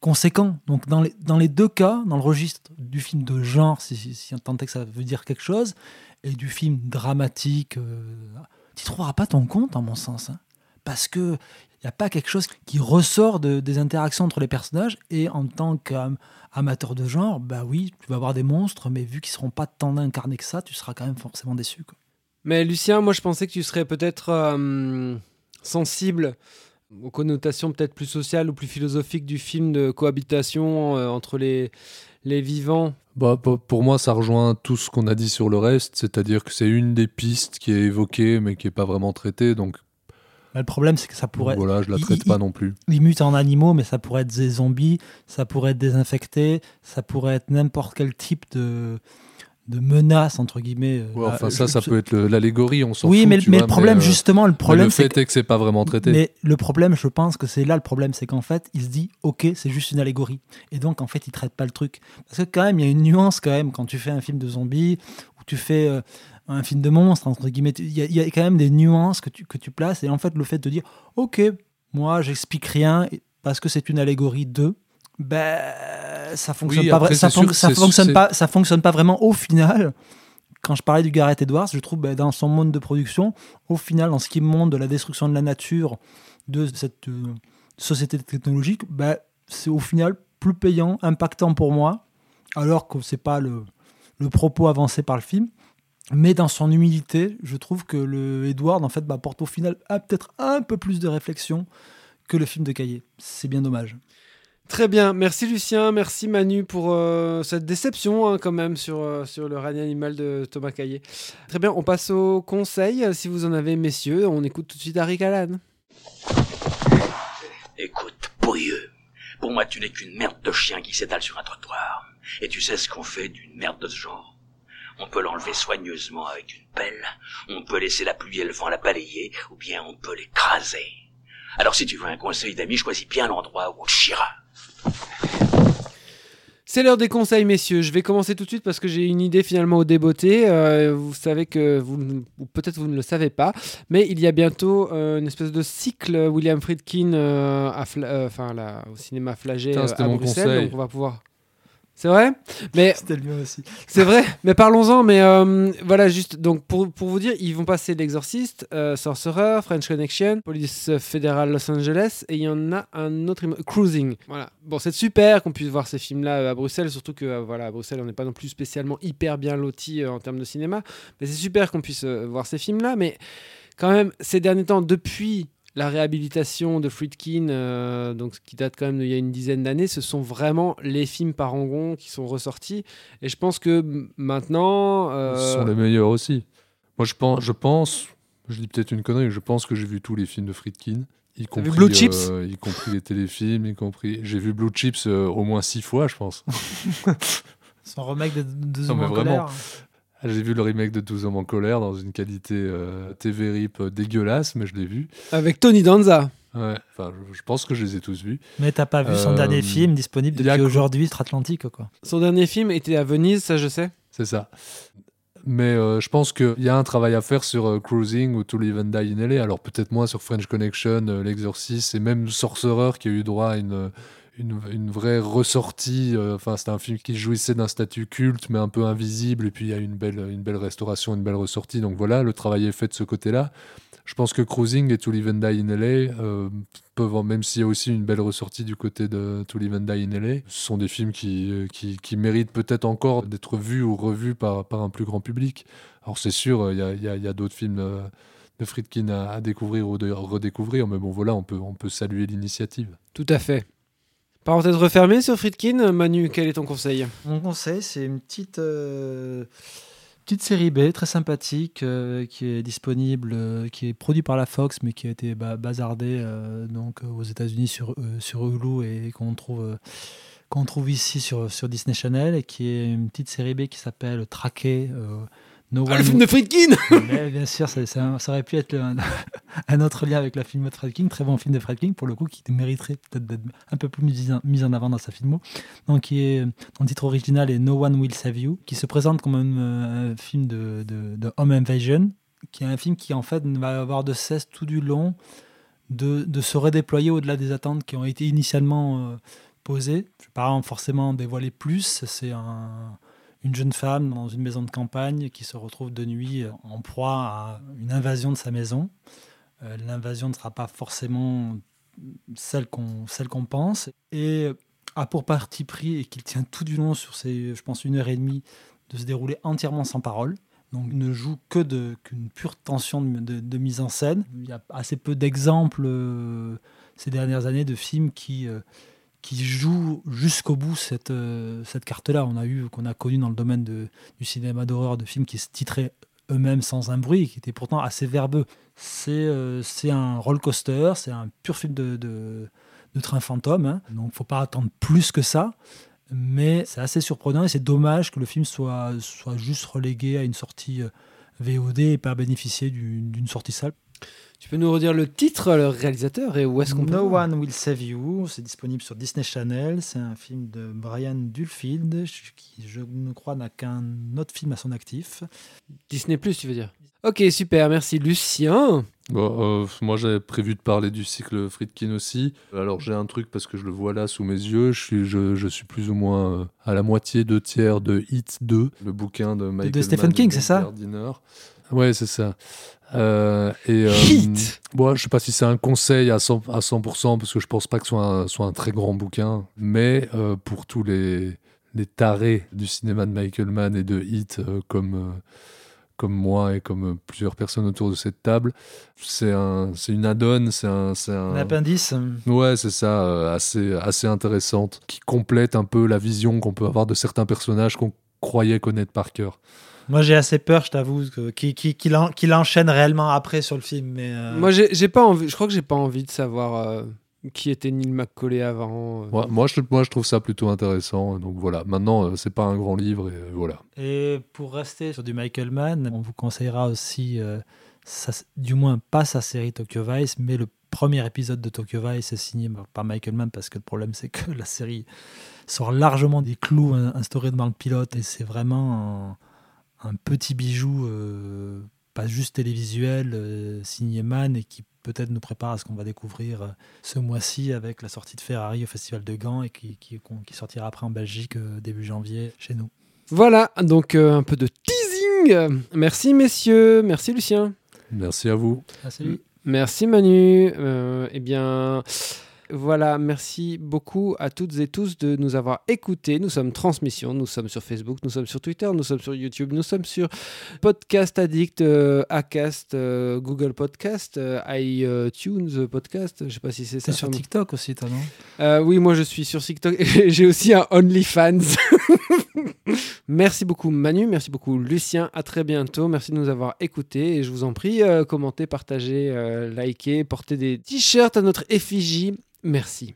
conséquent. Donc dans les, dans les deux cas, dans le registre du film de genre, si, si, si on tentait que ça veut dire quelque chose, et du film dramatique, euh, tu trouveras pas ton compte, en mon sens. hein. parce que il n'y a pas quelque chose qui ressort de- des interactions entre les personnages, et en tant qu'amateur de genre, bah oui, tu vas avoir des monstres, mais vu qu'ils seront pas tant incarnés que ça, tu seras quand même forcément déçu. quoi. Mais Lucien, moi je pensais que tu serais peut-être euh, sensible aux connotations peut-être plus sociales ou plus philosophiques du film de cohabitation euh, entre les, les vivants. Bah, pour pour moi, ça rejoint tout ce qu'on a dit sur le reste, c'est-à-dire que c'est une des pistes qui est évoquée, mais qui n'est pas vraiment traitée. Donc Le problème, c'est que ça pourrait. voilà, je la traite il- pas non plus. Ils mutent en animaux, mais ça pourrait être des zombies, ça pourrait être des infectés, ça pourrait être n'importe quel type de, de menace, entre guillemets. euh, Ouais, enfin, euh, ça, ça peut être l'allégorie, on s'en Oui, fout, mais, tu mais vois, le problème, euh, justement, le problème, le c'est fait est que c'est pas vraiment traité. Mais le problème, je pense que c'est là le problème, c'est qu'en fait, il se dit, ok, c'est juste une allégorie, et donc en fait, il traite pas le truc, parce que quand même, il y a une nuance quand même quand tu fais un film de zombies ou tu fais euh, un film de monstres entre guillemets, il y, a- il y a quand même des nuances que tu que tu places, et en fait, le fait de dire, ok, moi, j'explique rien parce que c'est une allégorie de ben ça fonctionne Oui, pas après, ça, sûr fonctionne pas ça fonctionne pas vraiment au final. Quand je parlais du Gareth Edwards, je trouve ben, dans son monde de production, au final, dans ce qui montre de la destruction de la nature, de cette euh, société technologique, ben, c'est au final plus payant, impactant pour moi, alors que c'est pas le, le propos avancé par le film. Mais dans son humilité, je trouve que le Edward en fait bah, porte au final un- peut-être un peu plus de réflexion que le film de Caillé. C'est bien dommage. Très bien, merci Lucien, merci Manu pour euh, cette déception hein, quand même sur, euh, sur le règne animal de Thomas Caillé. Très bien, on passe au conseil, si vous en avez messieurs, on écoute tout de suite Harry Callan. Écoute, pourrieux, pour moi tu n'es qu'une merde de chien qui s'étale sur un trottoir. Et tu sais ce qu'on fait d'une merde de ce genre? On peut l'enlever soigneusement avec une pelle, on peut laisser la pluie et le vent la balayer, ou bien on peut l'écraser. Alors si tu veux un conseil d'ami, choisis bien l'endroit où on te chiera. C'est l'heure des conseils, messieurs. Je vais commencer tout de suite parce que j'ai une idée finalement au débeauté. Euh, vous savez que vous, peut-être vous ne le savez pas, mais il y a bientôt euh, une espèce de cycle William Friedkin euh, à Fla- euh, enfin, là, au cinéma Flagey Putain, euh, c'était à Bruxelles. conseil. Donc on va pouvoir. C'est vrai? Mais C'était le mien aussi. c'est vrai, mais parlons-en. Mais euh, voilà, juste donc pour, pour vous dire, ils vont passer l'Exorciste, euh, Sorcerer, French Connection, Police fédérale Los Angeles, et il y en a un autre, Cruising. Voilà. Bon, c'est super qu'on puisse voir ces films-là euh, à Bruxelles, surtout que euh, voilà, à Bruxelles, on n'est pas non plus spécialement hyper bien loti en termes de cinéma. Mais c'est super qu'on puisse voir ces films-là. Mais quand même, ces derniers temps, depuis la réhabilitation de Friedkin, euh, donc qui date quand même d'il y a une dizaine d'années, ce sont vraiment les films Parangon qui sont ressortis. Et je pense que maintenant. euh, Ce sont les meilleurs aussi. Moi, je pense, je pense, je dis peut-être une connerie, je pense que j'ai vu tous les films de Friedkin, y vu compris, Blue Chips euh, y compris les téléfilms, y compris. J'ai vu Blue Chips euh, au moins six fois, je pense. Son remake de Deux Non, mais en vraiment. J'ai vu le remake de 12 hommes en colère dans une qualité euh, TV RIP euh, dégueulasse, mais je l'ai vu. Avec Tony Danza. Ouais, enfin, je, pense que je les ai tous vus. Mais t'as pas vu son Euh, dernier film disponible depuis aujourd'hui, Outre-Atlantique, quoi. Son dernier film était à Venise, ça je sais. C'est ça. Mais euh, je pense qu'il y a un travail à faire sur euh, Cruising ou To Live and Die in LA. Alors peut-être moins sur French Connection, euh, L'Exorciste et même Sorcerer qui a eu droit à une, une, vraie ressortie. euh, Enfin, c'était un film qui jouissait d'un statut culte mais un peu invisible. Et puis il y a une belle, une belle restauration, une belle ressortie. Donc voilà, le travail est fait de ce côté-là. Je pense que Cruising et To Live and Die in LA euh, peuvent, en- même s'il y a aussi une belle ressortie du côté de To Live and Die in LA, ce sont des films qui, euh, qui, qui méritent peut-être encore d'être vus ou revus par, par un plus grand public. Alors c'est sûr, il y a, y a- d'autres films de Friedkin à, à découvrir ou de redécouvrir, mais bon voilà, on peut, on peut saluer l'initiative. Tout à fait. Parenthèse refermée sur Friedkin. Manu, quel est ton conseil? Mon conseil, c'est une petite, euh, petite série B très sympathique euh, qui est disponible, euh, qui est produit par la Fox, mais qui a été ba- bazardée donc, aux États-Unis sur, sur Hulu et qu'on trouve, qu'on trouve ici sur, sur Disney Channel, et qui est une petite série B qui s'appelle Traqué. No Ah, le film de Friedkin Mais Bien sûr, ça, ça- ça aurait pu être un, un autre lien avec la film de Fred King, très bon film de Fred King, pour le coup, qui mériterait peut-être d'être un peu plus mis en, mis en avant dans sa filmo. Donc, qui est, son titre original est No One Will Save You, qui se présente comme un, euh, un film de, de, de Home Invasion, qui est un film qui, en fait, ne va avoir de cesse tout du long de, de se redéployer au-delà des attentes qui ont été initialement euh, posées. Je ne vais pas en forcément dévoiler plus, c'est un une jeune femme dans une maison de campagne qui se retrouve de nuit en proie à une invasion de sa maison. Euh, L'invasion ne sera pas forcément celle qu'on pense et a pour parti pris et qu'il tient tout du long sur ces, je pense, une heure et demie de se dérouler entièrement sans parole. Donc ne joue que de qu'une pure tension de mise en scène. Il y a assez peu d'exemples euh, ces dernières années de films qui euh, qui jouent jusqu'au bout cette, euh, cette carte-là. On a eu, qu'on a connu dans le domaine du cinéma d'horreur, de films qui se titraient eux-mêmes sans un bruit, qui étaient pourtant assez verbeux. C'est euh, c'est un roller coaster, c'est un pur film de, de, train fantôme, hein. donc faut pas attendre plus que ça. Mais c'est assez surprenant et c'est dommage que le film soit, soit juste relégué à une sortie euh, VOD et pas bénéficier du- d'une sortie salle. Tu peux nous redire le titre, le réalisateur et où est-ce qu'on peut No One Will Save You, c'est disponible sur Disney Channel. C'est un film de Brian Dulfield, qui, je ne crois, n'a qu'un autre film à son actif. Disney Plus, tu veux dire? Ok, super, merci Lucien. Bon, euh, moi, j'avais prévu de parler du cycle Friedkin aussi. Alors, j'ai un truc parce que je le vois là sous mes yeux. Je suis, je, je suis plus ou moins euh, à la moitié, deux tiers de Hit 2, le bouquin de Michael Stephen Mann et King, c'est ça? Gardiner. Ouais, c'est ça. Euh, et, euh, bon, je sais pas si c'est un conseil à 100%, à 100% parce que je pense pas que ce soit un, soit un très grand bouquin. Mais euh, pour tous les, les tarés du cinéma de Michael Mann et de Hit, euh, comme, euh, comme moi et comme plusieurs personnes autour de cette table, c'est un, une add-on, c'est un, un, Un appendice. Ouais, c'est ça, assez, assez intéressante, qui complète un peu la vision qu'on peut avoir de certains personnages qu'on croyait connaître par cœur. Moi, j'ai assez peur, je t'avoue, qu'il qu'il- qu'il en- qu'il enchaîne réellement après sur le film. Mais euh, Moi, j'ai pas envie. Je crois que j'ai pas envie de savoir euh, qui était Neil McCauley avant. euh. Moi, moi, je, moi, je trouve ça plutôt intéressant. Donc voilà, maintenant, euh, c'est pas un grand livre, et euh, voilà. Et pour rester sur du Michael Mann, on vous conseillera aussi, euh, sa- du moins pas sa série Tokyo Vice, mais le premier épisode de Tokyo Vice est signé par Michael Mann parce que le problème c'est que la série sort largement des clous in- instaurés dans le pilote et c'est vraiment un, un petit bijou, euh, pas juste télévisuel, euh, signé Mann et qui peut-être nous prépare à ce qu'on va découvrir euh, ce mois-ci avec la sortie de Ferrari au Festival de Gand et qui, qui, qui sortira après en Belgique euh, début janvier chez nous. Voilà, donc euh, un peu de teasing. Merci messieurs, merci Lucien. Merci à vous. Salut. Merci Manu. Euh, eh bien, voilà, merci beaucoup à toutes et tous de nous avoir écoutés. Nous sommes Transmission, nous sommes sur Facebook, nous sommes sur Twitter, nous sommes sur YouTube, nous sommes sur Podcast Addict, euh, Acast, euh, Google Podcast, euh, iTunes Podcast. Je ne sais pas si c'est ça. Sur TikTok aussi, toi, non? Oui, moi je suis sur TikTok. J'ai aussi un OnlyFans. merci beaucoup Manu, merci beaucoup Lucien. À très bientôt. Merci de nous avoir écoutés. Et je vous en prie, commentez, partagez, likez, portez des t-shirts à notre effigie. Merci.